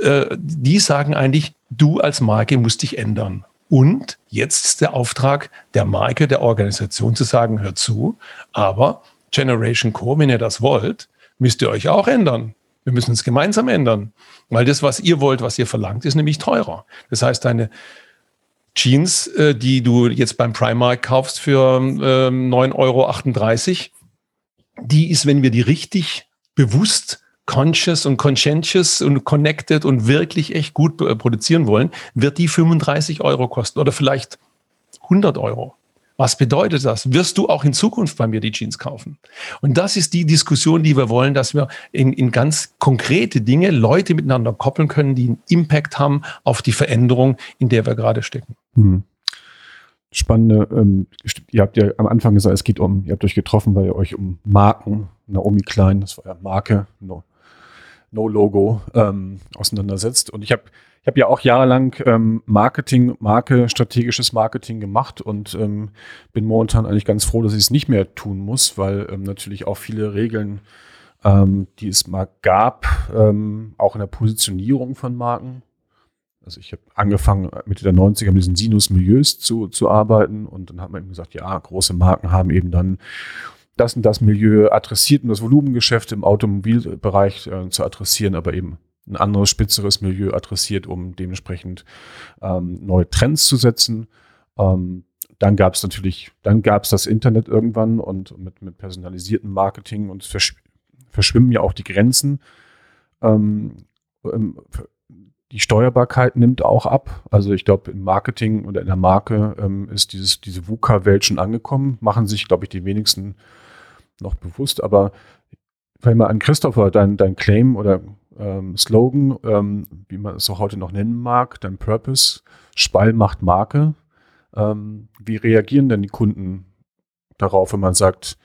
äh, die sagen eigentlich, du als Marke musst dich ändern. Und jetzt ist der Auftrag der Marke, der Organisation zu sagen, hört zu, aber Generation Co., wenn ihr das wollt, müsst ihr euch auch ändern. Wir müssen uns gemeinsam ändern, weil das, was ihr wollt, was ihr verlangt, ist nämlich teurer. Das heißt, deine Jeans, äh, die du jetzt beim Primark kaufst für ähm, 9,38 Euro, die ist, wenn wir die richtig bewusst conscious und conscientious und connected und wirklich echt gut produzieren wollen, wird die 35 Euro kosten oder vielleicht 100 Euro. Was bedeutet das? Wirst du auch in Zukunft bei mir die Jeans kaufen? Und das ist die Diskussion, die wir wollen, dass wir in, in ganz konkrete Dinge Leute miteinander koppeln können, die einen Impact haben auf die Veränderung, in der wir gerade stecken. Hm. Spannende, ähm, ihr habt ja am Anfang gesagt, es geht um, ihr habt euch getroffen, weil ihr euch um Marken, Naomi Klein, das war ja Marke, no, No-Logo ähm, auseinandersetzt. Und ich habe ich hab ja auch jahrelang ähm, Marketing, Marke, strategisches Marketing gemacht und ähm, bin momentan eigentlich ganz froh, dass ich es nicht mehr tun muss, weil ähm, natürlich auch viele Regeln, ähm, die es mal gab, ähm, auch in der Positionierung von Marken. Also ich habe angefangen Mitte der 90er mit diesen Sinus-Milieus zu, zu arbeiten und dann hat man eben gesagt, ja, große Marken haben eben dann das und das Milieu adressiert, um das Volumengeschäft im Automobilbereich äh, zu adressieren, aber eben ein anderes, spitzeres Milieu adressiert, um dementsprechend ähm, neue Trends zu setzen. Ähm, dann gab es natürlich, dann gab es das Internet irgendwann und mit, mit personalisiertem Marketing und es verschw verschwimmen ja auch die Grenzen. Ähm, die Steuerbarkeit nimmt auch ab. Also ich glaube, im Marketing oder in der Marke ähm, ist dieses, diese VUCA-Welt schon angekommen. Machen sich, glaube ich, die wenigsten noch bewusst, aber wenn mal an Christopher, dein, dein Claim oder ähm, Slogan, ähm, wie man es auch heute noch nennen mag, dein Purpose, Spall macht Marke. Ähm, wie reagieren denn die Kunden darauf, wenn man sagt,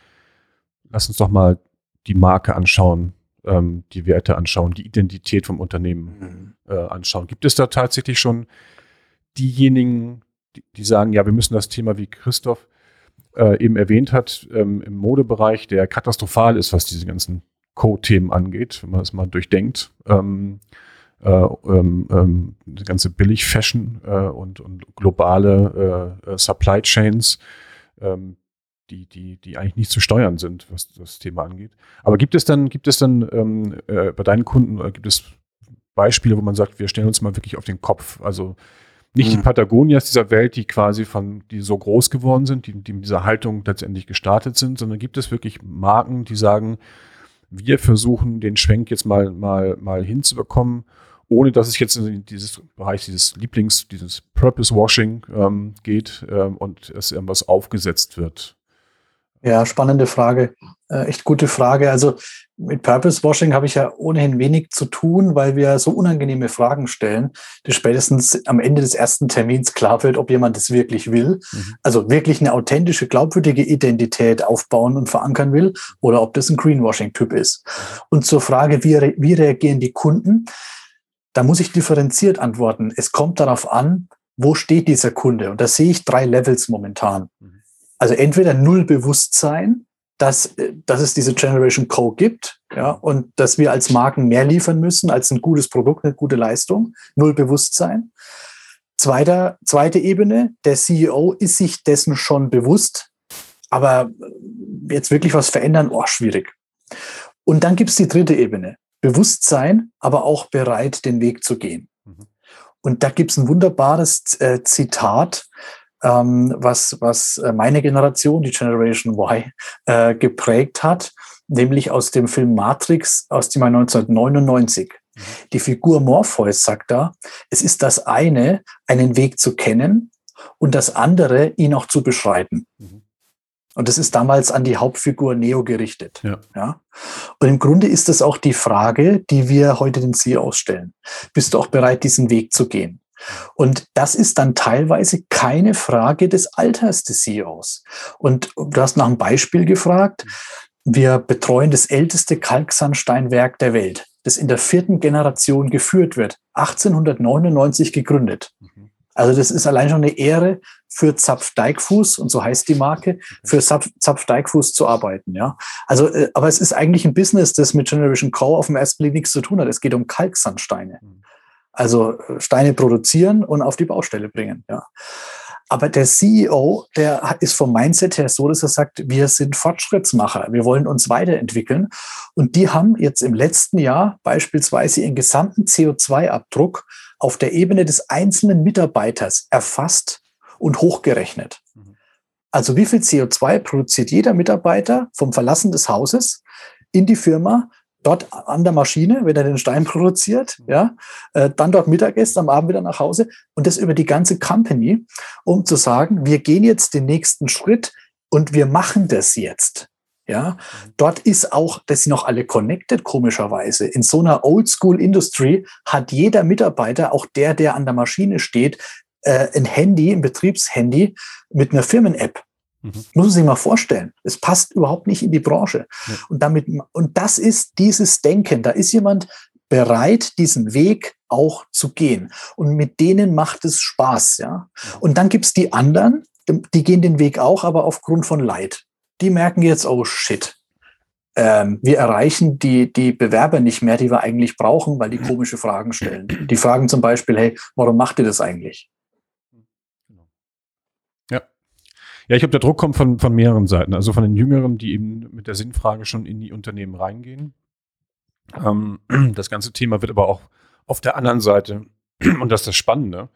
lass uns doch mal die Marke anschauen, ähm, die Werte anschauen, die Identität vom Unternehmen mhm. äh, anschauen. Gibt es da tatsächlich schon diejenigen, die, die, sagen, ja, wir müssen das Thema, wie Christoph äh, eben erwähnt hat, ähm, im Modebereich, der katastrophal ist, was diese ganzen Co-Themen angeht, wenn man das mal durchdenkt. Ähm, äh, ähm, ähm, die ganze Billig-Fashion äh, und, und globale äh, äh, Supply Chains, ähm, die, die, die eigentlich nicht zu steuern sind, was das Thema angeht. Aber gibt es dann, gibt es dann ähm, äh, bei deinen Kunden, gibt es Beispiele, wo man sagt, wir stellen uns mal wirklich auf den Kopf? Also nicht mhm. die Patagonias dieser Welt, die quasi von, die so groß geworden sind, die, die mit dieser Haltung letztendlich gestartet sind, sondern gibt es wirklich Marken, die sagen, wir versuchen den Schwenk jetzt mal, mal, mal hinzubekommen, ohne dass es jetzt in dieses Bereich, dieses Lieblings, dieses Purpose Washing ähm, geht ähm, und es irgendwas aufgesetzt wird. Ja, spannende Frage. Äh, echt gute Frage. Also mit Purpose Washing habe ich ja ohnehin wenig zu tun, weil wir so unangenehme Fragen stellen, dass spätestens am Ende des ersten Termins klar wird, ob jemand es wirklich will. Mhm. Also wirklich eine authentische, glaubwürdige Identität aufbauen und verankern will oder ob das ein Greenwashing-Typ ist. Und zur Frage, wie, re wie reagieren die Kunden? Da muss ich differenziert antworten. Es kommt darauf an, wo steht dieser Kunde? Und da sehe ich drei Levels momentan. Mhm. Also entweder null Bewusstsein, dass, dass es diese Generation Co gibt, ja, und dass wir als Marken mehr liefern müssen als ein gutes Produkt, eine gute Leistung, null Bewusstsein. Zweiter, zweite Ebene, der CEO ist sich dessen schon bewusst, aber jetzt wirklich was verändern, oh, schwierig. Und dann gibt es die dritte Ebene, Bewusstsein, aber auch bereit, den Weg zu gehen. Mhm. Und da gibt es ein wunderbares äh, Zitat ähm, was, was äh, meine Generation, die Generation Y, äh, geprägt hat, nämlich aus dem Film Matrix aus dem Jahr 1999. Mhm. Die Figur Morpheus sagt da, es ist das eine, einen Weg zu kennen und das andere, ihn auch zu beschreiten. Mhm. Und das ist damals an die Hauptfigur Neo gerichtet. Ja. ja. Und im Grunde ist das auch die Frage, die wir heute den CEOs stellen. Bist du auch bereit, diesen Weg zu gehen? Und das ist dann teilweise keine Frage des Alters des CEOs. Und du hast nach einem Beispiel gefragt. Wir betreuen das älteste Kalksandsteinwerk der Welt, das in der vierten Generation geführt wird, 1899 gegründet. Mhm. Also das ist allein schon eine Ehre für Zapf Deichfuß, und so heißt die Marke, für Zapf, Zapf Deichfuß zu arbeiten. Ja, also, äh, aber es ist eigentlich ein Business, das mit Generation Co. auf dem ersten Blick nichts zu tun hat. Es geht um Kalksandsteine. Mhm. Also äh, Steine produzieren und auf die Baustelle bringen. Ja. Aber der CEO, der ist vom Mindset her so, dass er sagt, wir sind Fortschrittsmacher, wir wollen uns weiterentwickeln. Und die haben jetzt im letzten Jahr beispielsweise ihren gesamten CO2-Abdruck auf der Ebene des einzelnen Mitarbeiters erfasst und hochgerechnet. Mhm. Also wie viel CO2 produziert jeder Mitarbeiter vom Verlassen des Hauses in die Firma, dort an der Maschine, wenn er den Stein produziert, mhm. ja, äh, dann dort Mittagessen, am Abend wieder nach Hause und das über die ganze Company, um zu sagen, wir gehen jetzt den nächsten Schritt und wir machen das jetzt. Ja, mhm. dort ist auch, das sind noch alle connected, komischerweise. In so einer Oldschool-Industry hat jeder Mitarbeiter, auch der, der an der Maschine steht, äh, ein Handy, ein Betriebshandy mit einer Firmen-App. Mhm. Muss man sich mal vorstellen. Es passt überhaupt nicht in die Branche. Ja. Und damit, und das ist dieses Denken. Da ist jemand bereit, diesen Weg auch zu gehen. Und mit denen macht es Spaß, ja. Und dann gibt's die anderen, die gehen den Weg auch, aber aufgrund von Leid. Die merken jetzt, oh shit, ähm, wir erreichen die, die Bewerber nicht mehr, die wir eigentlich brauchen, weil die komische Fragen stellen. Die fragen zum Beispiel, hey, warum macht ihr das eigentlich? Ja, ich glaube, der Druck kommt von, von mehreren Seiten. Also von den Jüngeren, die eben mit der Sinnfrage schon in die Unternehmen reingehen. Ähm, das ganze Thema wird aber auch auf der anderen Seite, und das ist das Spannende,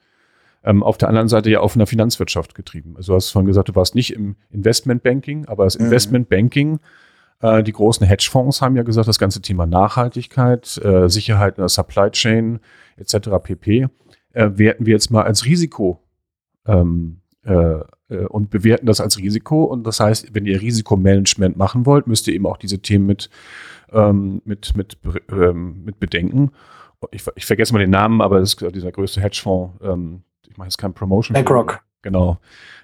ähm, auf der anderen Seite ja auf einer Finanzwirtschaft getrieben. Also du hast vorhin gesagt, du warst nicht im Investmentbanking, aber das mhm. Investmentbanking, äh, die großen Hedgefonds haben ja gesagt, das ganze Thema Nachhaltigkeit, äh, Sicherheit in der Supply Chain etc. pp. Äh, werten wir jetzt mal als Risiko ähm, äh, und bewerten das als Risiko. Und das heißt, wenn ihr Risikomanagement machen wollt, müsst ihr eben auch diese Themen mit, ähm, mit, mit, ähm, mit bedenken. Ich, ich, vergesse mal den Namen, aber das ist dieser größte Hedgefonds. Ähm, ich mache jetzt kein Promotion. BlackRock. Genau.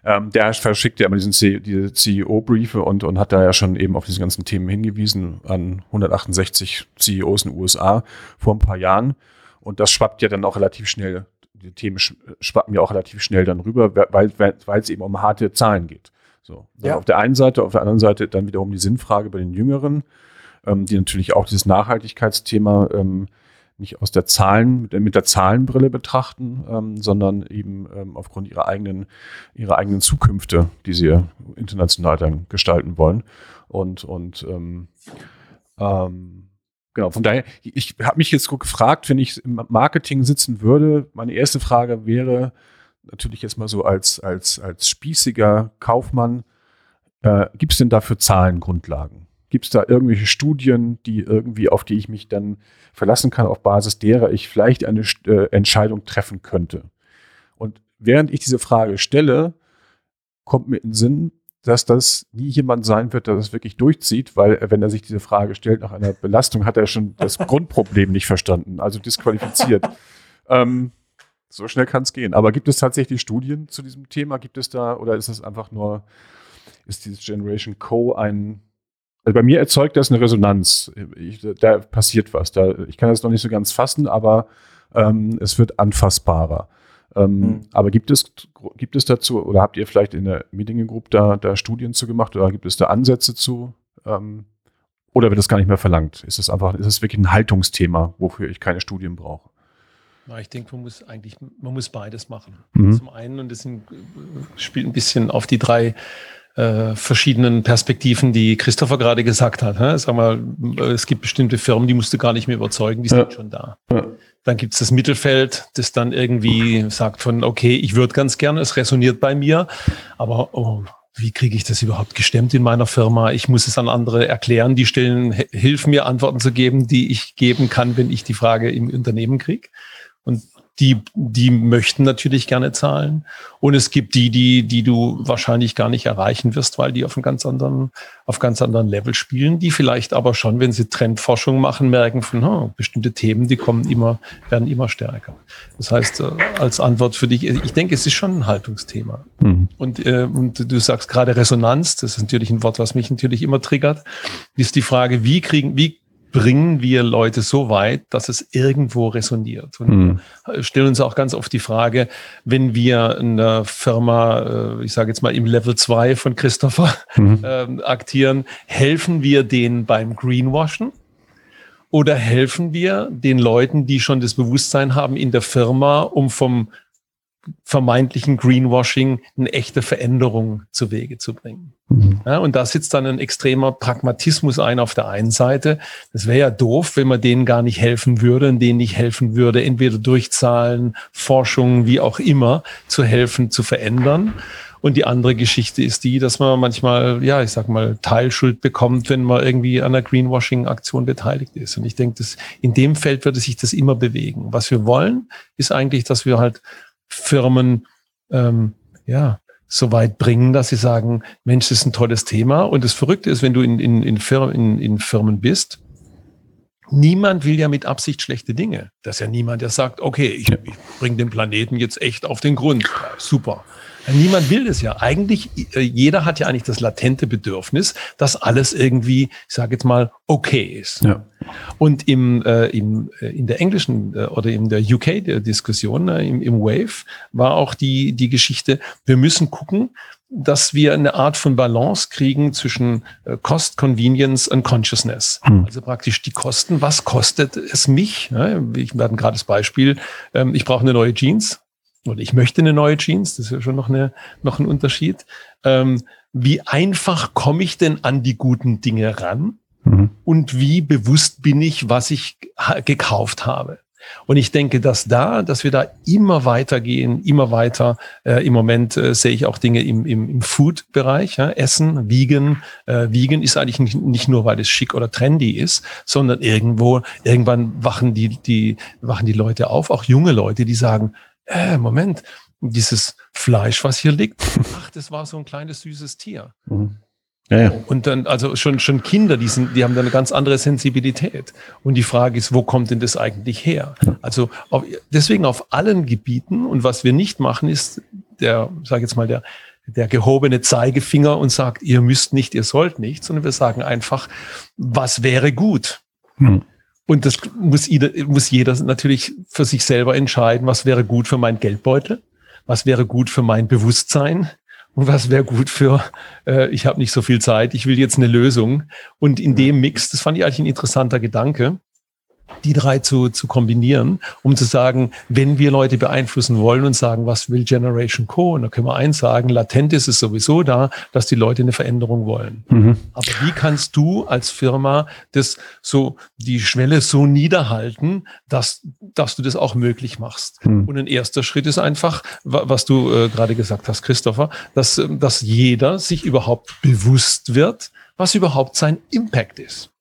Ähm, der verschickt ja immer diesen C diese CEO-Briefe und, und hat da ja schon eben auf diese ganzen Themen hingewiesen an 168 CEOs in den USA vor ein paar Jahren. Und das schwappt ja dann auch relativ schnell, die Themen schwappen ja auch relativ schnell dann rüber, weil, es eben um harte Zahlen geht. So. Ja. Auf der einen Seite, auf der anderen Seite dann wiederum die Sinnfrage bei den Jüngeren, ähm, die natürlich auch dieses Nachhaltigkeitsthema ähm, nicht aus der Zahlen, mit der, mit der Zahlenbrille betrachten, ähm, sondern eben ähm, aufgrund ihrer eigenen, ihrer eigenen Zukünfte, die sie international dann gestalten wollen. Und, und ähm, ähm, genau, von daher, ich habe mich jetzt gefragt, wenn ich im Marketing sitzen würde, meine erste Frage wäre natürlich jetzt mal so als, als, als spießiger Kaufmann, äh, gibt es denn dafür Zahlengrundlagen? Gibt es da irgendwelche Studien, die irgendwie, auf die ich mich dann verlassen kann, auf Basis derer ich vielleicht eine äh, Entscheidung treffen könnte? Und während ich diese Frage stelle, kommt mir in den Sinn, dass das nie jemand sein wird, der das wirklich durchzieht, weil wenn er sich diese Frage stellt nach einer Belastung, hat er schon das Grundproblem nicht verstanden, also disqualifiziert. ähm, so schnell kann es gehen. Aber gibt es tatsächlich Studien zu diesem Thema? Gibt es da, oder ist das einfach nur, ist dieses Generation Co. ein also bei mir erzeugt das eine Resonanz. Ich, da passiert was. Da, ich kann das noch nicht so ganz fassen, aber ähm, es wird anfassbarer. Ähm, mhm. Aber gibt es, gibt es dazu, oder habt ihr vielleicht in der Meeting Group da, da Studien zu gemacht oder gibt es da Ansätze zu? Ähm, oder wird das gar nicht mehr verlangt? Ist es einfach, ist es wirklich ein Haltungsthema, wofür ich keine Studien brauche? Na, ich denke, man muss eigentlich, man muss beides machen. Mhm. Zum einen, und das sind, spielt ein bisschen auf die drei äh, verschiedenen Perspektiven, die Christopher gerade gesagt hat. Hä? Sag mal, es gibt bestimmte Firmen, die musst du gar nicht mehr überzeugen, die sind schon da. Ja. Dann gibt es das Mittelfeld, das dann irgendwie sagt von, okay, ich würde ganz gerne, es resoniert bei mir, aber oh, wie kriege ich das überhaupt gestemmt in meiner Firma? Ich muss es an andere erklären, die stellen, hilf mir Antworten zu geben, die ich geben kann, wenn ich die Frage im Unternehmen kriege. Und die, die möchten natürlich gerne zahlen. Und es gibt die, die, die du wahrscheinlich gar nicht erreichen wirst, weil die auf einem ganz anderen, auf ganz anderen Level spielen, die vielleicht aber schon, wenn sie Trendforschung machen, merken von, oh, bestimmte Themen, die kommen immer, werden immer stärker. Das heißt, äh, als Antwort für dich, ich denke, es ist schon ein Haltungsthema. Mhm. Und, äh, und du sagst gerade Resonanz, das ist natürlich ein Wort, was mich natürlich immer triggert, ist die Frage, wie kriegen, wie bringen wir Leute so weit, dass es irgendwo resoniert. Und mhm. stellen uns auch ganz oft die Frage, wenn wir in der Firma, äh, ich sage jetzt mal im Level 2 von Christopher, mhm. ähm, aktieren, helfen wir denen beim Greenwashen? Oder helfen wir den Leuten, die schon das Bewusstsein haben in der Firma, um vom vermeintlichen Greenwashing eine echte Veränderung zu Wege zu bringen. Mhm. Ja, und da sitzt dann ein extremer Pragmatismus ein auf der einen Seite. Das wäre ja doof, wenn man denen gar nicht helfen würde und denen nicht helfen würde, entweder durch Zahlen, Forschung, wie auch immer, zu helfen, zu verändern. Und die andere Geschichte ist die, dass man manchmal, ja, ich sag mal, Teilschuld bekommt, wenn man irgendwie an einer Greenwashing-Aktion beteiligt ist. Und ich denke, dass in dem Feld würde sich das immer bewegen. Was wir wollen, ist eigentlich, dass wir halt Firmen ähm, ja so weit bringen, dass sie sagen, Mensch, das ist ein tolles Thema. Und das Verrückte ist, wenn du in, in, in, Firmen, in, in Firmen bist, niemand will ja mit Absicht schlechte Dinge. Das ist ja niemand, der sagt, okay, ich, ich bringe den Planeten jetzt echt auf den Grund. Super. Niemand will das ja. Eigentlich, äh, jeder hat ja eigentlich das latente Bedürfnis, dass alles irgendwie, ich sage jetzt mal, okay ist. Ja. Und im, äh, im, äh, in der englischen äh, oder in der UK-Diskussion, äh, im, im Wave, war auch die, die Geschichte, wir müssen gucken, dass wir eine Art von Balance kriegen zwischen äh, Cost, Convenience und Consciousness. Hm. Also praktisch die Kosten. Was kostet es mich? Ja, ich werde gerade das Beispiel. Ähm, ich brauche eine neue Jeans oder ich möchte eine neue Jeans, das ist ja schon noch, eine, noch ein Unterschied. Ähm, wie einfach komme ich denn an die guten Dinge ran? Mhm. Und wie bewusst bin ich, was ich gekauft habe? Und ich denke, dass da, dass wir da immer weitergehen, immer weiter. Äh, Im Moment äh, sehe ich auch Dinge im, im, im Food-Bereich, ja, Essen, Vegan. Äh, Vegan ist eigentlich nicht, nicht nur, weil es schick oder trendy ist, sondern irgendwo, irgendwann wachen die, die, wachen die Leute auf, auch junge Leute, die sagen, äh, Moment, dieses Fleisch, was hier liegt, ach, das war so ein kleines süßes Tier. Mhm. Ja, ja. Und dann, also schon, schon Kinder, die, sind, die haben da eine ganz andere Sensibilität. Und die Frage ist, wo kommt denn das eigentlich her? Also auf, deswegen auf allen Gebieten und was wir nicht machen, ist der, sag jetzt mal, der, der gehobene Zeigefinger und sagt, ihr müsst nicht, ihr sollt nicht, sondern wir sagen einfach, was wäre gut? Hm. Und das muss jeder, muss jeder natürlich für sich selber entscheiden, was wäre gut für meinen Geldbeutel, was wäre gut für mein Bewusstsein und was wäre gut für, äh, ich habe nicht so viel Zeit, ich will jetzt eine Lösung. Und in dem Mix, das fand ich eigentlich ein interessanter Gedanke, die drei zu, zu kombinieren, um zu sagen, wenn wir Leute beeinflussen wollen und sagen, was will Generation Co., und da können wir eins sagen, latent ist es sowieso da, dass die Leute eine Veränderung wollen. Mhm. Aber wie kannst du als Firma das so, die Schwelle so niederhalten, dass, dass du das auch möglich machst? Mhm. Und ein erster Schritt ist einfach, was du äh, gerade gesagt hast, Christopher, dass, dass jeder sich überhaupt bewusst wird, was überhaupt sein Impact ist.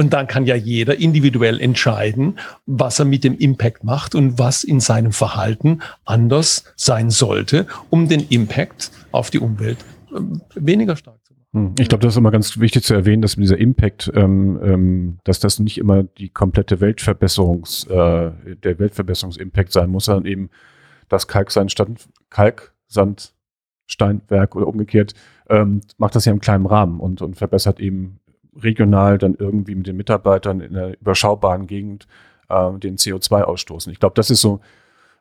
Und dann kann ja jeder individuell entscheiden, was er mit dem Impact macht und was in seinem Verhalten anders sein sollte, um den Impact auf die Umwelt ähm, weniger stark zu machen. Hm. Ich glaube, das ist immer ganz wichtig zu erwähnen, dass dieser Impact, ähm, ähm, dass das nicht immer die komplette Weltverbesserungs, äh, der Weltverbesserungsimpact sein muss, sondern eben das Kalksandstand, Kalksandsteinwerk oder umgekehrt ähm, macht das ja im kleinen Rahmen und, und verbessert eben regional dann irgendwie mit den Mitarbeitern in einer überschaubaren Gegend äh, den CO2 ausstoßen. Ich glaube, das ist so,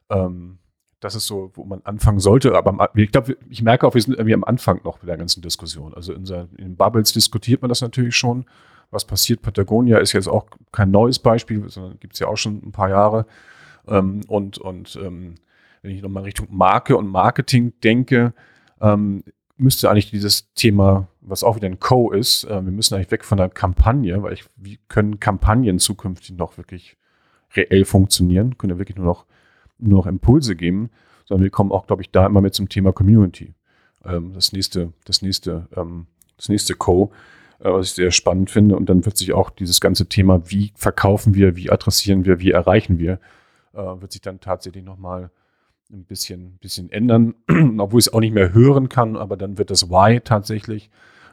ähm, das ist so, wo man anfangen sollte. Aber ich glaube, ich merke auch, wir sind irgendwie am Anfang noch mit der ganzen Diskussion. Also in, in Bubbles diskutiert man das natürlich schon. Was passiert? Patagonia ist jetzt auch kein neues Beispiel, sondern gibt es ja auch schon ein paar Jahre. Ähm, und und ähm, wenn ich nochmal Richtung Marke und Marketing denke, ähm, müsste eigentlich dieses Thema, was auch wieder ein Co ist, äh, wir müssen eigentlich weg von der Kampagne, weil ich, wie können Kampagnen zukünftig noch wirklich reell funktionieren, können ja wirklich nur noch, nur noch Impulse geben, sondern wir kommen auch, glaube ich, da immer mit zum Thema Community. Ähm, das nächste, das nächste, ähm, das nächste Co, äh, was ich sehr spannend finde. Und dann wird sich auch dieses ganze Thema, wie verkaufen wir, wie adressieren wir, wie erreichen wir, äh, wird sich dann tatsächlich nochmal ein bisschen, bisschen ändern, obwohl ich es auch nicht mehr hören kann, aber dann wird das Why tatsächlich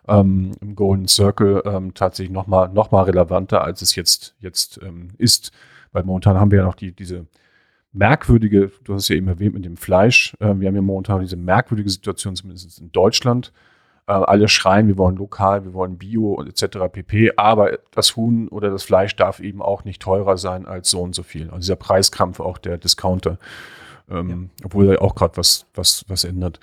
ähm, im Golden Circle ähm, tatsächlich nochmal noch mal relevanter, als es jetzt, jetzt ähm, ist. Weil momentan haben wir ja noch die, diese merkwürdige, du hast es ja eben erwähnt mit dem Fleisch, äh, wir haben ja momentan diese merkwürdige Situation, zumindest in Deutschland. Äh, alle schreien, wir wollen lokal, wir wollen Bio und etc. pp. Aber das Huhn oder das Fleisch darf eben auch nicht teurer sein als so und so viel. Also dieser Preiskampf auch der Discounter ähm, ja. obwohl er auch gerade was, was, was ändert.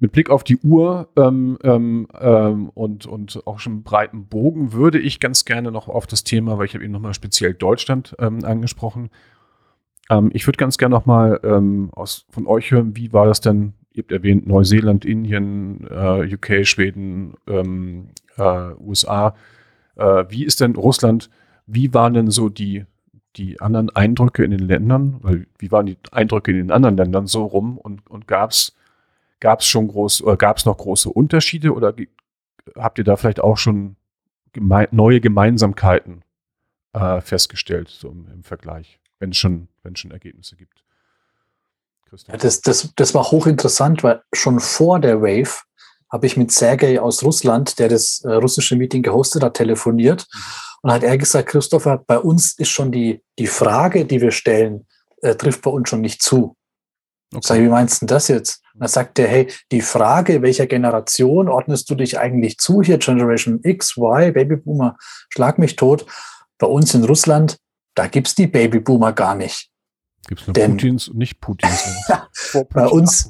Mit Blick auf die Uhr ähm, ähm, ähm, und, und auch schon breiten Bogen würde ich ganz gerne noch auf das Thema, weil ich habe eben nochmal speziell Deutschland ähm, angesprochen. Ähm, ich würde ganz gerne nochmal ähm, von euch hören, wie war das denn? Ihr habt erwähnt Neuseeland, Indien, äh, UK, Schweden, ähm, äh, USA. Äh, wie ist denn Russland? Wie waren denn so die die anderen Eindrücke in den Ländern? Weil wie waren die Eindrücke in den anderen Ländern so rum und, und gab es schon groß oder gab es noch große Unterschiede oder habt ihr da vielleicht auch schon geme neue Gemeinsamkeiten äh, festgestellt, so im, im Vergleich, wenn es schon, schon Ergebnisse gibt? Ja, das, das, das war hochinteressant, weil schon vor der Wave habe ich mit Sergei aus Russland, der das äh, russische Meeting gehostet hat, telefoniert. Mhm. Und hat er gesagt, Christopher, bei uns ist schon die, die Frage, die wir stellen, äh, trifft bei uns schon nicht zu. Okay. Sag ich, wie meinst du das jetzt? Und dann sagt er, hey, die Frage, welcher Generation ordnest du dich eigentlich zu hier, Generation X, Y, Babyboomer, schlag mich tot. Bei uns in Russland, da gibt's die Babyboomer gar nicht. Gibt es nur Denn, Putins und nicht Putins? bei uns,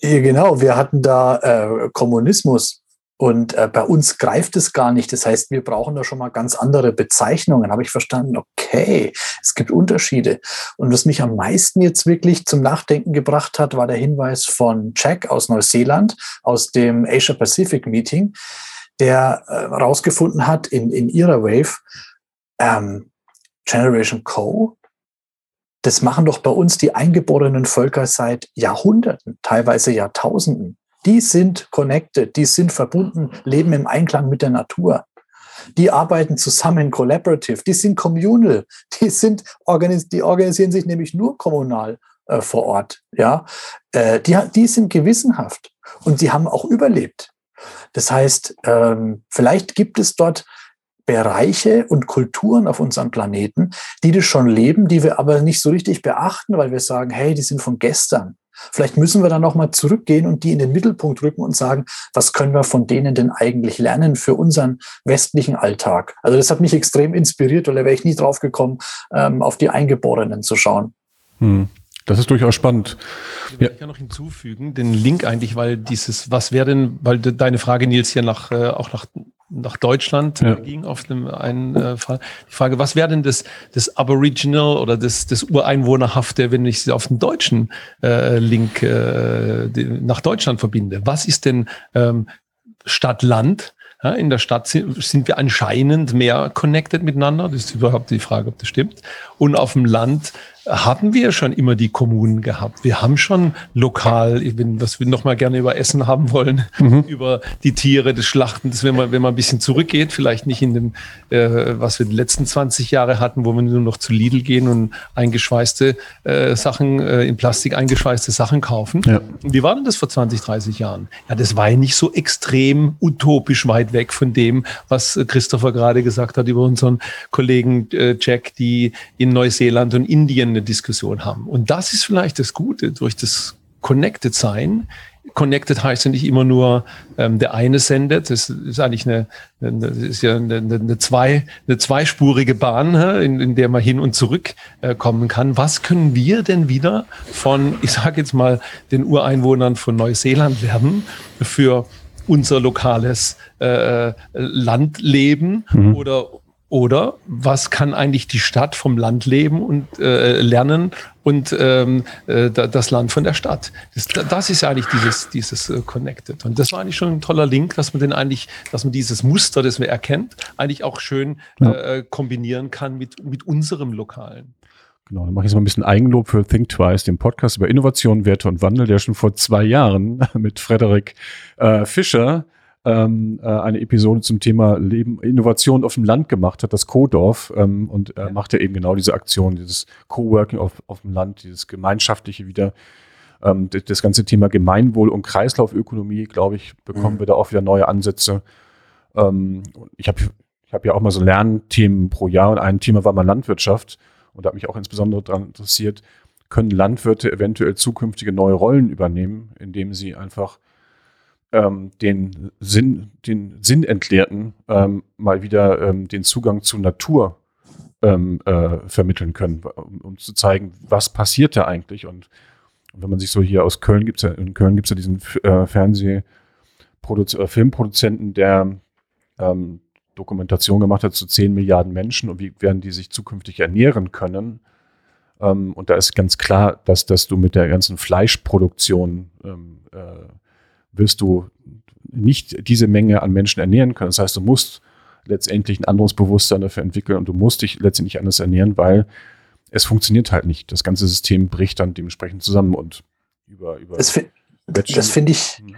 ja, genau, wir hatten da äh, Kommunismus. Und äh, bei uns greift es gar nicht. Das heißt, wir brauchen da schon mal ganz andere Bezeichnungen. Habe ich verstanden, okay, es gibt Unterschiede. Und was mich am meisten jetzt wirklich zum Nachdenken gebracht hat, war der Hinweis von Jack aus Neuseeland, aus dem Asia Pacific Meeting, der äh, hat in, in ihrer Wave, ähm, Generation Co., das machen doch bei uns die eingeborenen Völker seit Jahrhunderten, teilweise Jahrtausenden die sind connected, die sind verbunden, leben im Einklang mit der Natur. Die arbeiten zusammen, collaborative, die sind communal, die sind die organisieren sich nämlich nur kommunal äh, vor Ort. Ja, äh, die, die sind gewissenhaft und sie haben auch überlebt. Das heißt, ähm, vielleicht gibt es dort Bereiche und Kulturen auf unserem Planeten, die das schon leben, die wir aber nicht so richtig beachten, weil wir sagen, hey, die sind von gestern. Vielleicht müssen wir dann nochmal zurückgehen und die in den Mittelpunkt rücken und sagen, was können wir von denen denn eigentlich lernen für unseren westlichen Alltag? Also das hat mich extrem inspiriert, weil da wäre ich nie drauf gekommen, ähm, auf die Eingeborenen zu schauen. Hm. Das ist durchaus spannend. Ja. Ich kann noch hinzufügen, den Link eigentlich, weil dieses, was wäre denn, weil deine Frage, Nils, hier nach, äh, auch nach nach Deutschland ja. ging auf dem einen äh, Fall. Die Frage, was wäre denn das, das Aboriginal oder das, das Ureinwohnerhafte, wenn ich sie auf den deutschen äh, Link äh, nach Deutschland verbinde? Was ist denn ähm, Stadt-Land? Ja, in der Stadt sind, sind wir anscheinend mehr connected miteinander. Das ist überhaupt die Frage, ob das stimmt. Und auf dem Land haben wir schon immer die Kommunen gehabt. Wir haben schon lokal, wenn, was wir noch mal gerne über Essen haben wollen, mhm. über die Tiere, das Schlachten, das wenn man, wenn man ein bisschen zurückgeht, vielleicht nicht in dem, äh, was wir die letzten 20 Jahre hatten, wo wir nur noch zu Lidl gehen und eingeschweißte äh, Sachen, äh, in Plastik eingeschweißte Sachen kaufen. Ja. Wie war denn das vor 20, 30 Jahren? Ja, das war ja nicht so extrem utopisch weit weg von dem, was Christopher gerade gesagt hat über unseren Kollegen äh, Jack, die in Neuseeland und Indien eine Diskussion haben. Und das ist vielleicht das Gute durch das Connected Sein. Connected heißt ja nicht immer nur, ähm, der eine sendet. Das ist eigentlich eine, eine, ist ja eine, eine, zwei, eine zweispurige Bahn, in, in der man hin und zurück äh, kommen kann. Was können wir denn wieder von, ich sage jetzt mal, den Ureinwohnern von Neuseeland lernen für unser lokales äh, Landleben mhm. oder oder was kann eigentlich die Stadt vom Land leben und äh, lernen und ähm, äh, das Land von der Stadt? Das, das ist eigentlich dieses, dieses äh, Connected. Und das war eigentlich schon ein toller Link, dass man den eigentlich, dass man dieses Muster, das man erkennt, eigentlich auch schön ja. äh, kombinieren kann mit, mit unserem Lokalen. Genau, dann mache ich jetzt mal ein bisschen Eigenlob für Think Twice, den Podcast über Innovation, Werte und Wandel, der schon vor zwei Jahren mit Frederik äh, Fischer ähm, äh, eine Episode zum Thema Leben, Innovation auf dem Land gemacht hat, das Co-Dorf, ähm, und äh, macht ja eben genau diese Aktion, dieses Co-Working auf, auf dem Land, dieses Gemeinschaftliche wieder. Ähm, das, das, ganze Thema Gemeinwohl und Kreislaufökonomie, glaube ich, bekommen mhm. wir da auch wieder neue Ansätze. Ähm, ich habe ich hab ja auch mal so Lernthemen pro Jahr und ein Thema war mal Landwirtschaft und da hat mich auch insbesondere daran interessiert, können Landwirte eventuell zukünftige neue Rollen übernehmen, indem sie einfach ähm, den Sinn, den Sinnentleerten ähm, mal wieder ähm, den Zugang zur Natur ähm, äh, vermitteln können, um, um, zu zeigen, was passiert da eigentlich. Und, und wenn man sich so hier aus Köln gibt ja, in Köln gibt es ja diesen äh, Fernseh- äh, Filmproduzenten, der ähm, Dokumentation gemacht hat zu 10 Milliarden Menschen und wie werden die sich zukünftig ernähren können. Ähm, und da ist ganz klar, dass, dass du mit der ganzen Fleischproduktion äh, wirst du nicht diese Menge an Menschen ernähren können. Das heißt, du musst letztendlich ein anderes Bewusstsein dafür entwickeln und du musst dich letztendlich anders ernähren, weil es funktioniert halt nicht. Das ganze System bricht dann dementsprechend zusammen und über. über das, fi das finde ich, mhm.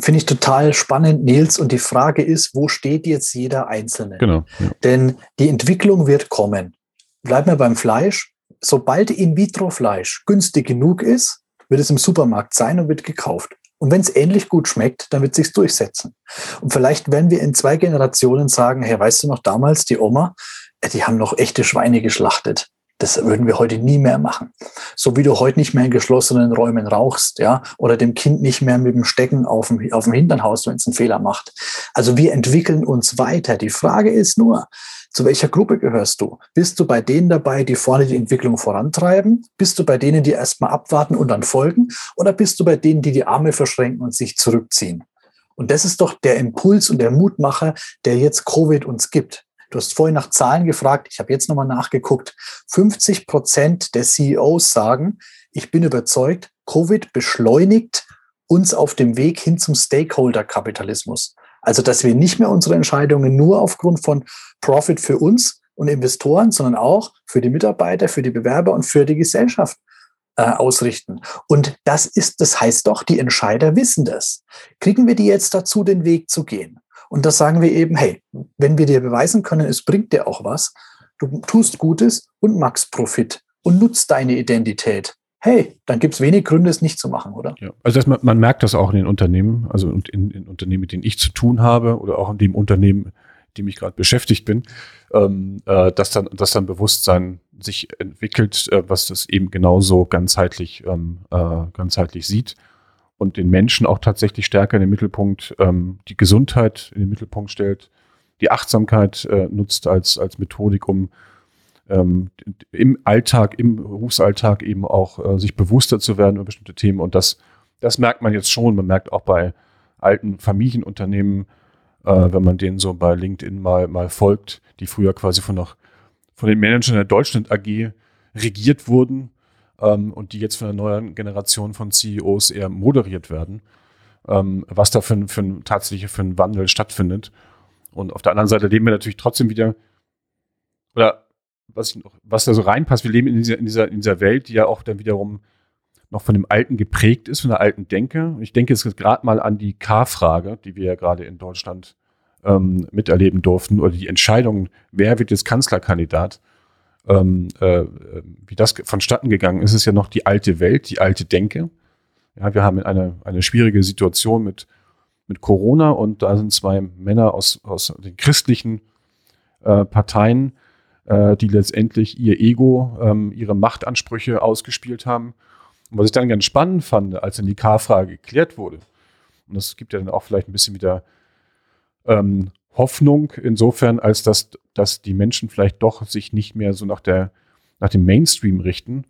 finde ich total spannend, Nils. Und die Frage ist, wo steht jetzt jeder Einzelne? Genau. Ja. Denn die Entwicklung wird kommen. Bleiben wir beim Fleisch. Sobald In-vitro-Fleisch günstig genug ist, wird es im Supermarkt sein und wird gekauft. Und wenn es ähnlich gut schmeckt, dann wird sich's durchsetzen. Und vielleicht werden wir in zwei Generationen sagen, hey, weißt du noch damals, die Oma, äh, die haben noch echte Schweine geschlachtet. Das würden wir heute nie mehr machen. So wie du heute nicht mehr in geschlossenen Räumen rauchst, ja, oder dem Kind nicht mehr mit dem Stecken auf dem, auf dem Hintern haust, wenn es einen Fehler macht. Also wir entwickeln uns weiter. Die Frage ist nur, zu welcher Gruppe gehörst du? Bist du bei denen dabei, die vorne die Entwicklung vorantreiben? Bist du bei denen, die erstmal abwarten und dann folgen? Oder bist du bei denen, die die Arme verschränken und sich zurückziehen? Und das ist doch der Impuls und der Mutmacher, der jetzt Covid uns gibt. Du hast vorhin nach Zahlen gefragt. Ich habe jetzt nochmal nachgeguckt. 50 Prozent der CEOs sagen, ich bin überzeugt, Covid beschleunigt uns auf dem Weg hin zum Stakeholder-Kapitalismus. Also, dass wir nicht mehr unsere Entscheidungen nur aufgrund von Profit für uns und Investoren, sondern auch für die Mitarbeiter, für die Bewerber und für die Gesellschaft äh, ausrichten. Und das ist, das heißt doch, die Entscheider wissen das. Kriegen wir die jetzt dazu, den Weg zu gehen? Und das sagen wir eben, hey, wenn wir dir beweisen können, es bringt dir auch was, du tust Gutes und machst Profit und nutzt deine Identität hey, dann gibt es wenig Gründe, es nicht zu machen, oder? Ja. Also man, man, merkt das auch in den Unternehmen, also in, in, Unternehmen, mit denen ich zu tun habe oder auch in dem Unternehmen, dem ich gerade beschäftigt bin, ähm, äh, dass dann, dass dann Bewusstsein sich entwickelt, äh, was das eben genauso ganzheitlich, ähm, äh, ganzheitlich sieht und den Menschen auch tatsächlich stärker in den Mittelpunkt, ähm, die Gesundheit in den Mittelpunkt stellt, die Achtsamkeit äh, nutzt als, als Methodik, um ähm, im Alltag, im Berufsalltag eben auch äh, sich bewusster zu werden über bestimmte Themen. Und das, das merkt man jetzt schon. Man merkt auch bei alten Familienunternehmen, äh, wenn man denen so bei LinkedIn mal, mal folgt, die früher quasi von, noch, von den Managern der Deutschland AG regiert wurden ähm, und die jetzt von einer neuen Generation von CEOs eher moderiert werden, ähm, was da für, für, tatsächlich für einen Wandel stattfindet. Und auf der anderen Seite leben wir natürlich trotzdem wieder, oder was, ich was da so reinpasst, wir leben in dieser, in, dieser, in dieser Welt, die ja auch dann wiederum noch von dem Alten geprägt ist, von der alten Denke. Ich denke jetzt gerade mal an die K-Frage, die wir ja gerade in Deutschland ähm, miterleben durften, oder die Entscheidung, wer wird jetzt Kanzlerkandidat, ähm, äh, wie das vonstatten gegangen ist, ist ja noch die alte Welt, die alte Denke. Ja, wir haben eine, eine schwierige Situation mit, mit Corona und da sind zwei Männer aus, aus den christlichen äh, Parteien, äh, die letztendlich ihr Ego, ähm, ihre Machtansprüche ausgespielt haben. Und was ich dann ganz spannend fand, als dann die K-Frage geklärt wurde, und das gibt ja dann auch vielleicht ein bisschen wieder ähm, Hoffnung insofern, als dass, dass die Menschen vielleicht doch sich nicht mehr so nach, der, nach dem Mainstream richten.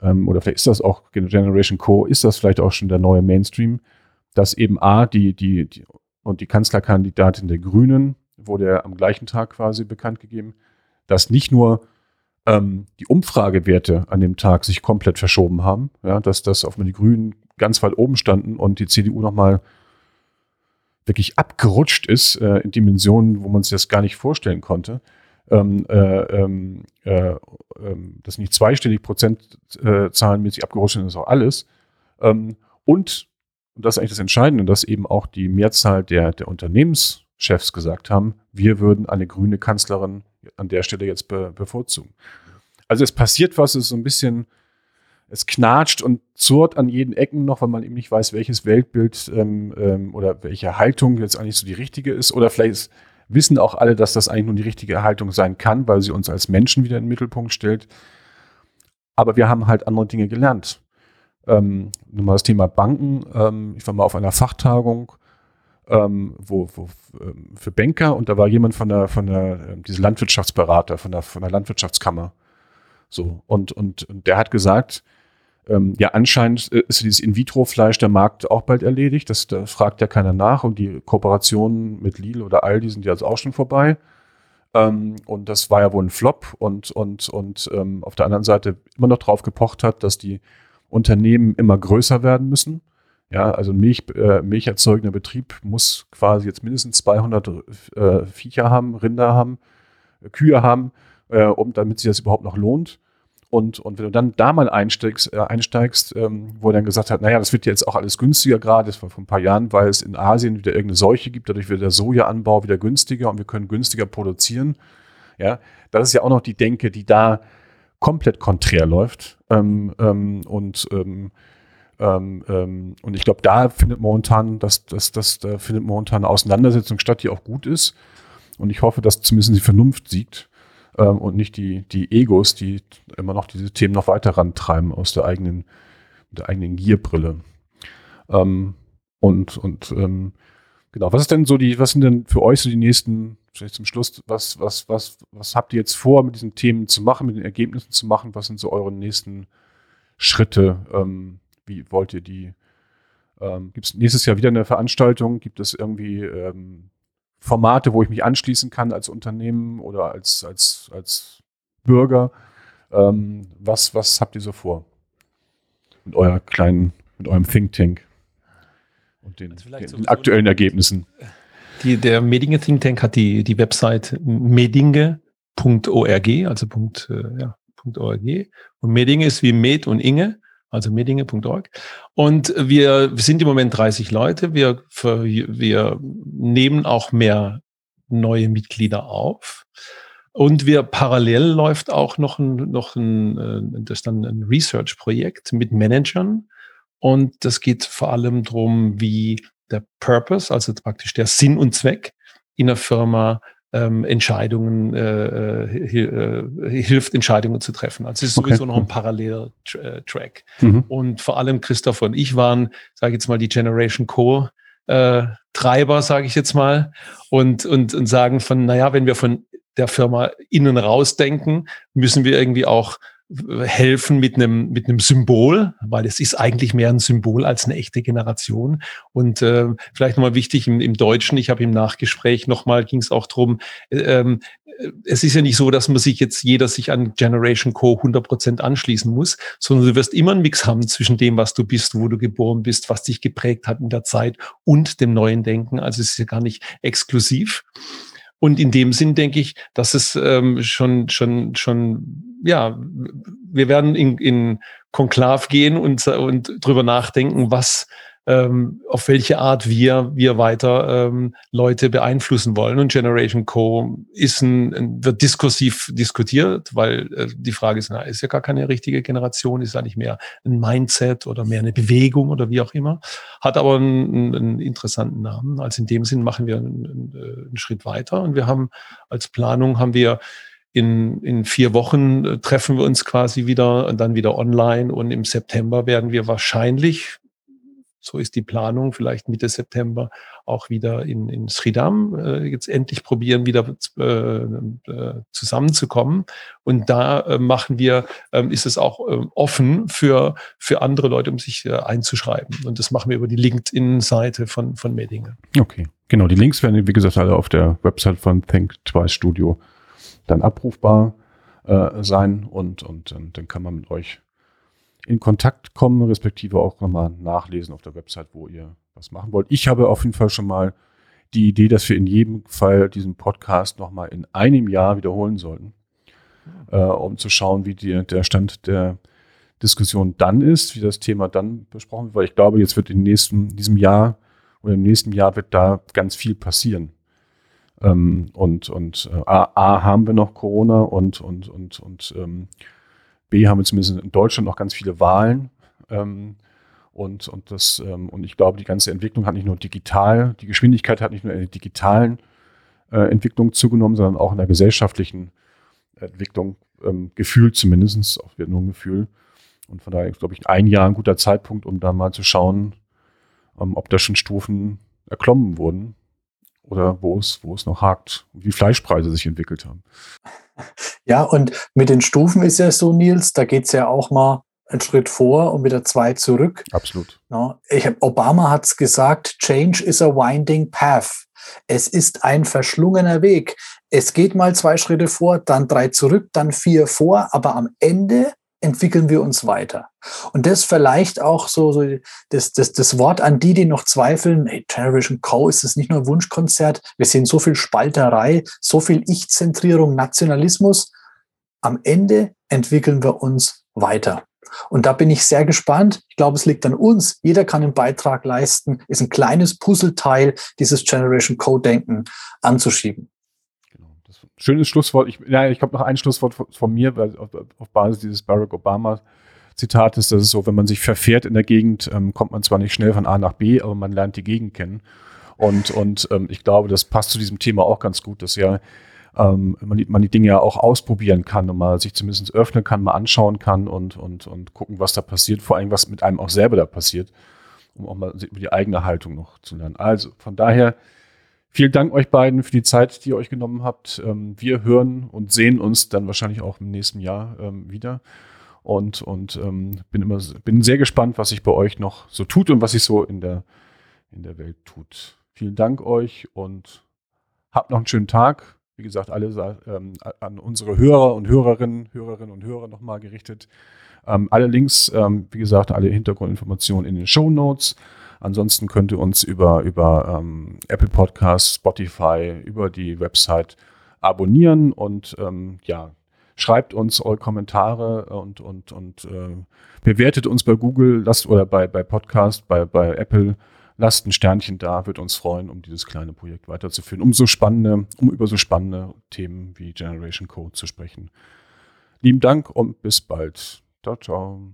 Ähm, oder vielleicht ist das auch Generation Co., ist das vielleicht auch schon der neue Mainstream, dass eben A, die, die, die und die Kanzlerkandidatin der Grünen wurde ja am gleichen Tag quasi bekannt gegeben, dass nicht nur ähm, die Umfragewerte an dem Tag sich komplett verschoben haben, ja, dass das auf die Grünen ganz weit oben standen und die CDU nochmal wirklich abgerutscht ist äh, in Dimensionen, wo man sich das gar nicht vorstellen konnte. Ähm, äh, ähm, äh, ähm, dass nicht zweistellig Prozentzahlenmäßig äh, abgerutscht sind, ist auch alles. Ähm, und, und das ist eigentlich das Entscheidende, dass eben auch die Mehrzahl der, der Unternehmenschefs gesagt haben, wir würden eine grüne Kanzlerin an der Stelle jetzt be bevorzugen. Also es passiert was, es ist so ein bisschen, es knatscht und zurrt an jeden Ecken noch, weil man eben nicht weiß, welches Weltbild ähm, ähm, oder welche Haltung jetzt eigentlich so die richtige ist. Oder vielleicht wissen auch alle, dass das eigentlich nur die richtige Haltung sein kann, weil sie uns als Menschen wieder in den Mittelpunkt stellt. Aber wir haben halt andere Dinge gelernt. Ähm, nur mal das Thema Banken. Ähm, ich war mal auf einer Fachtagung ähm, wo, wo ähm, für Banker und da war jemand von der, von der, ähm, diese Landwirtschaftsberater, von der, von der Landwirtschaftskammer. So, und, und, und der hat gesagt, ähm, ja, anscheinend ist dieses In-vitro-Fleisch der Markt auch bald erledigt. Das, da fragt ja keiner nach. Und die Kooperationen mit Lidl oder Aldi sind ja jetzt auch schon vorbei. Ähm, und das war ja wohl ein Flop. Und, und, und ähm, auf der anderen Seite immer noch drauf gepocht hat, dass die Unternehmen immer größer werden müssen. Ja, also Milch, äh, milcherzeugender Betrieb muss quasi jetzt mindestens 200 äh, Viecher haben, Rinder haben, äh, Kühe haben, äh, um damit sich das überhaupt noch lohnt. Und, und wenn du dann da mal einsteigst, äh, einsteigst ähm, wo er dann gesagt hat, naja, das wird jetzt auch alles günstiger gerade, das war vor ein paar Jahren, weil es in Asien wieder irgendeine Seuche gibt, dadurch wird der Sojaanbau wieder günstiger und wir können günstiger produzieren. Ja, das ist ja auch noch die Denke, die da komplett konträr läuft. Ähm, ähm, und ähm, ähm, ähm, und ich glaube, da findet momentan, das, das, das, da findet momentan eine Auseinandersetzung statt, die auch gut ist. Und ich hoffe, dass zumindest die Vernunft siegt ähm, und nicht die, die Egos, die immer noch diese Themen noch weiter rantreiben aus der eigenen, der eigenen Gierbrille. Ähm, und und ähm, genau, was ist denn so die, was sind denn für euch so die nächsten, vielleicht zum Schluss, was, was, was, was habt ihr jetzt vor, mit diesen Themen zu machen, mit den Ergebnissen zu machen? Was sind so eure nächsten Schritte? Ähm, wie wollt ihr die? Ähm, Gibt es nächstes Jahr wieder eine Veranstaltung? Gibt es irgendwie ähm, Formate, wo ich mich anschließen kann als Unternehmen oder als, als, als Bürger? Ähm, was, was habt ihr so vor? Mit eurer kleinen, mit eurem Think Tank und den, also den, den aktuellen Ergebnissen. Die, der Medinge Think Tank hat die, die Website medinge.org, also Punkt, äh, ja, .org. Und Medinge ist wie Med und Inge also medinge.org. Und wir sind im Moment 30 Leute. Wir, wir nehmen auch mehr neue Mitglieder auf. Und wir parallel läuft auch noch ein, noch ein, äh, das dann ein Research-Projekt mit Managern. Und das geht vor allem darum, wie der Purpose, also praktisch der Sinn und Zweck in der Firma ähm, Entscheidungen, äh, äh, hilft, Entscheidungen zu treffen. Also es ist okay. sowieso noch ein paralleler äh, Track. Mhm. Und vor allem Christoph und ich waren, sage ich jetzt mal, die Generation Co. Äh, Treiber, sage ich jetzt mal, und, und, und sagen von, naja, wenn wir von der Firma innen rausdenken, müssen wir irgendwie auch helfen mit einem mit einem Symbol, weil es ist eigentlich mehr ein Symbol als eine echte Generation. Und äh, vielleicht nochmal wichtig im, im Deutschen, ich habe im Nachgespräch nochmal, ging es auch drum, äh, ähm, es ist ja nicht so, dass man sich jetzt jeder sich an Generation Co 100% anschließen muss, sondern du wirst immer einen Mix haben zwischen dem, was du bist, wo du geboren bist, was dich geprägt hat in der Zeit und dem neuen Denken. Also es ist ja gar nicht exklusiv. Und in dem Sinn denke ich, dass es ähm, schon, schon, schon, ja, wir werden in, in Konklav gehen und, und drüber nachdenken, was ähm, auf welche Art wir, wir weiter ähm, Leute beeinflussen wollen. Und Generation Co. ist ein, wird diskursiv diskutiert, weil äh, die Frage ist, na, ist ja gar keine richtige Generation, ist eigentlich mehr ein Mindset oder mehr eine Bewegung oder wie auch immer, hat aber einen, einen interessanten Namen. Also in dem Sinn machen wir einen, einen Schritt weiter und wir haben als Planung haben wir in, in vier Wochen äh, treffen wir uns quasi wieder und dann wieder online und im September werden wir wahrscheinlich, so ist die Planung, vielleicht Mitte September auch wieder in, in Sridham äh, jetzt endlich probieren, wieder äh, äh, zusammenzukommen. Und da äh, machen wir, äh, ist es auch äh, offen für, für andere Leute, um sich äh, einzuschreiben. Und das machen wir über die LinkedIn-Seite von, von Medinge. Okay, genau. Die Links werden, wie gesagt, alle auf der Website von Think Twice Studio dann abrufbar äh, sein und, und, und dann kann man mit euch in Kontakt kommen, respektive auch nochmal nachlesen auf der Website, wo ihr was machen wollt. Ich habe auf jeden Fall schon mal die Idee, dass wir in jedem Fall diesen Podcast nochmal in einem Jahr wiederholen sollten, äh, um zu schauen, wie die, der Stand der Diskussion dann ist, wie das Thema dann besprochen wird, weil ich glaube, jetzt wird in, nächsten, diesem Jahr oder im nächsten Jahr wird da ganz viel passieren. Ähm, und und äh, A, A, haben wir noch Corona und, und, und, und ähm, Haben wir zumindest in Deutschland noch ganz viele Wahlen. Ähm, und, und, das, ähm, und ich glaube, die ganze Entwicklung hat nicht nur digital, die Geschwindigkeit hat nicht nur in der digitalen äh, Entwicklung zugenommen, sondern auch in der gesellschaftlichen Entwicklung, ähm, gefühlt zumindest, auch wird nur ein Gefühl. Und von daher ist, glaube ich, ein Jahr ein guter Zeitpunkt, um da mal zu schauen, ähm, ob da schon Stufen erklommen wurden oder wo es, wo es noch hakt wie Fleischpreise sich entwickelt haben. Ja, und mit den Stufen ist ja so, Nils, da geht es ja auch mal einen Schritt vor und wieder zwei zurück. Absolut. Ja, ich hab, Obama hat es gesagt, Change is a winding path. Es ist ein verschlungener Weg. Es geht mal zwei Schritte vor, dann drei zurück, dann vier vor, aber am Ende entwickeln wir uns weiter. Und das vielleicht auch so, so das, das, das Wort an die, die noch zweifeln, hey, Generation Co. ist es nicht nur ein Wunschkonzert, wir sehen so viel Spalterei, so viel Ich-Zentrierung, Nationalismus. Am Ende entwickeln wir uns weiter. Und da bin ich sehr gespannt. Ich glaube, es liegt an uns. Jeder kann einen Beitrag leisten, ist ein kleines Puzzleteil, dieses Generation Co-Denken anzuschieben. Schönes Schlusswort. Ich, ja, ich habe noch ein Schlusswort von, von mir, weil auf, auf, Basis dieses Barack Obama Zitat ist, dass es so, wenn man sich verfährt in der Gegend, ähm, kommt man zwar nicht schnell von A nach B, aber man lernt die Gegend kennen. Und, und ähm, ich glaube, das passt zu diesem Thema auch ganz gut, dass ja ähm, man, die, man die Dinge ja auch ausprobieren kann und mal sich zumindest öffnen kann, mal anschauen kann und, und, und gucken, was da passiert, vor allem was mit einem auch selber da passiert, um auch mal über die eigene Haltung noch zu lernen. Also von daher Vielen Dank euch beiden für die Zeit, die ihr euch genommen habt. Ähm, wir hören und sehen uns dann wahrscheinlich auch im nächsten Jahr ähm, wieder. Und, und ähm, bin immer bin sehr gespannt, was sich bei euch noch so tut und was sich so in der, in der Welt tut. Vielen Dank euch und habt noch einen schönen Tag. Wie gesagt, alle an unsere Hörer und Hörerinnen, Hörerinnen und Hörer nochmal gerichtet. Alle Links, wie gesagt, alle Hintergrundinformationen in den Show Notes. Ansonsten könnt ihr uns über, über ähm, Apple Podcasts, Spotify, über die Website abonnieren und ähm, ja, schreibt uns eure Kommentare und, und, und äh, bewertet uns bei Google lasst, oder bei, bei Podcast, bei, bei Apple. Lasst ein Sternchen da, wird uns freuen, um dieses kleine Projekt weiterzuführen, um so spannende, um über so spannende Themen wie Generation Code zu sprechen. Lieben Dank und bis bald. Ciao, ciao.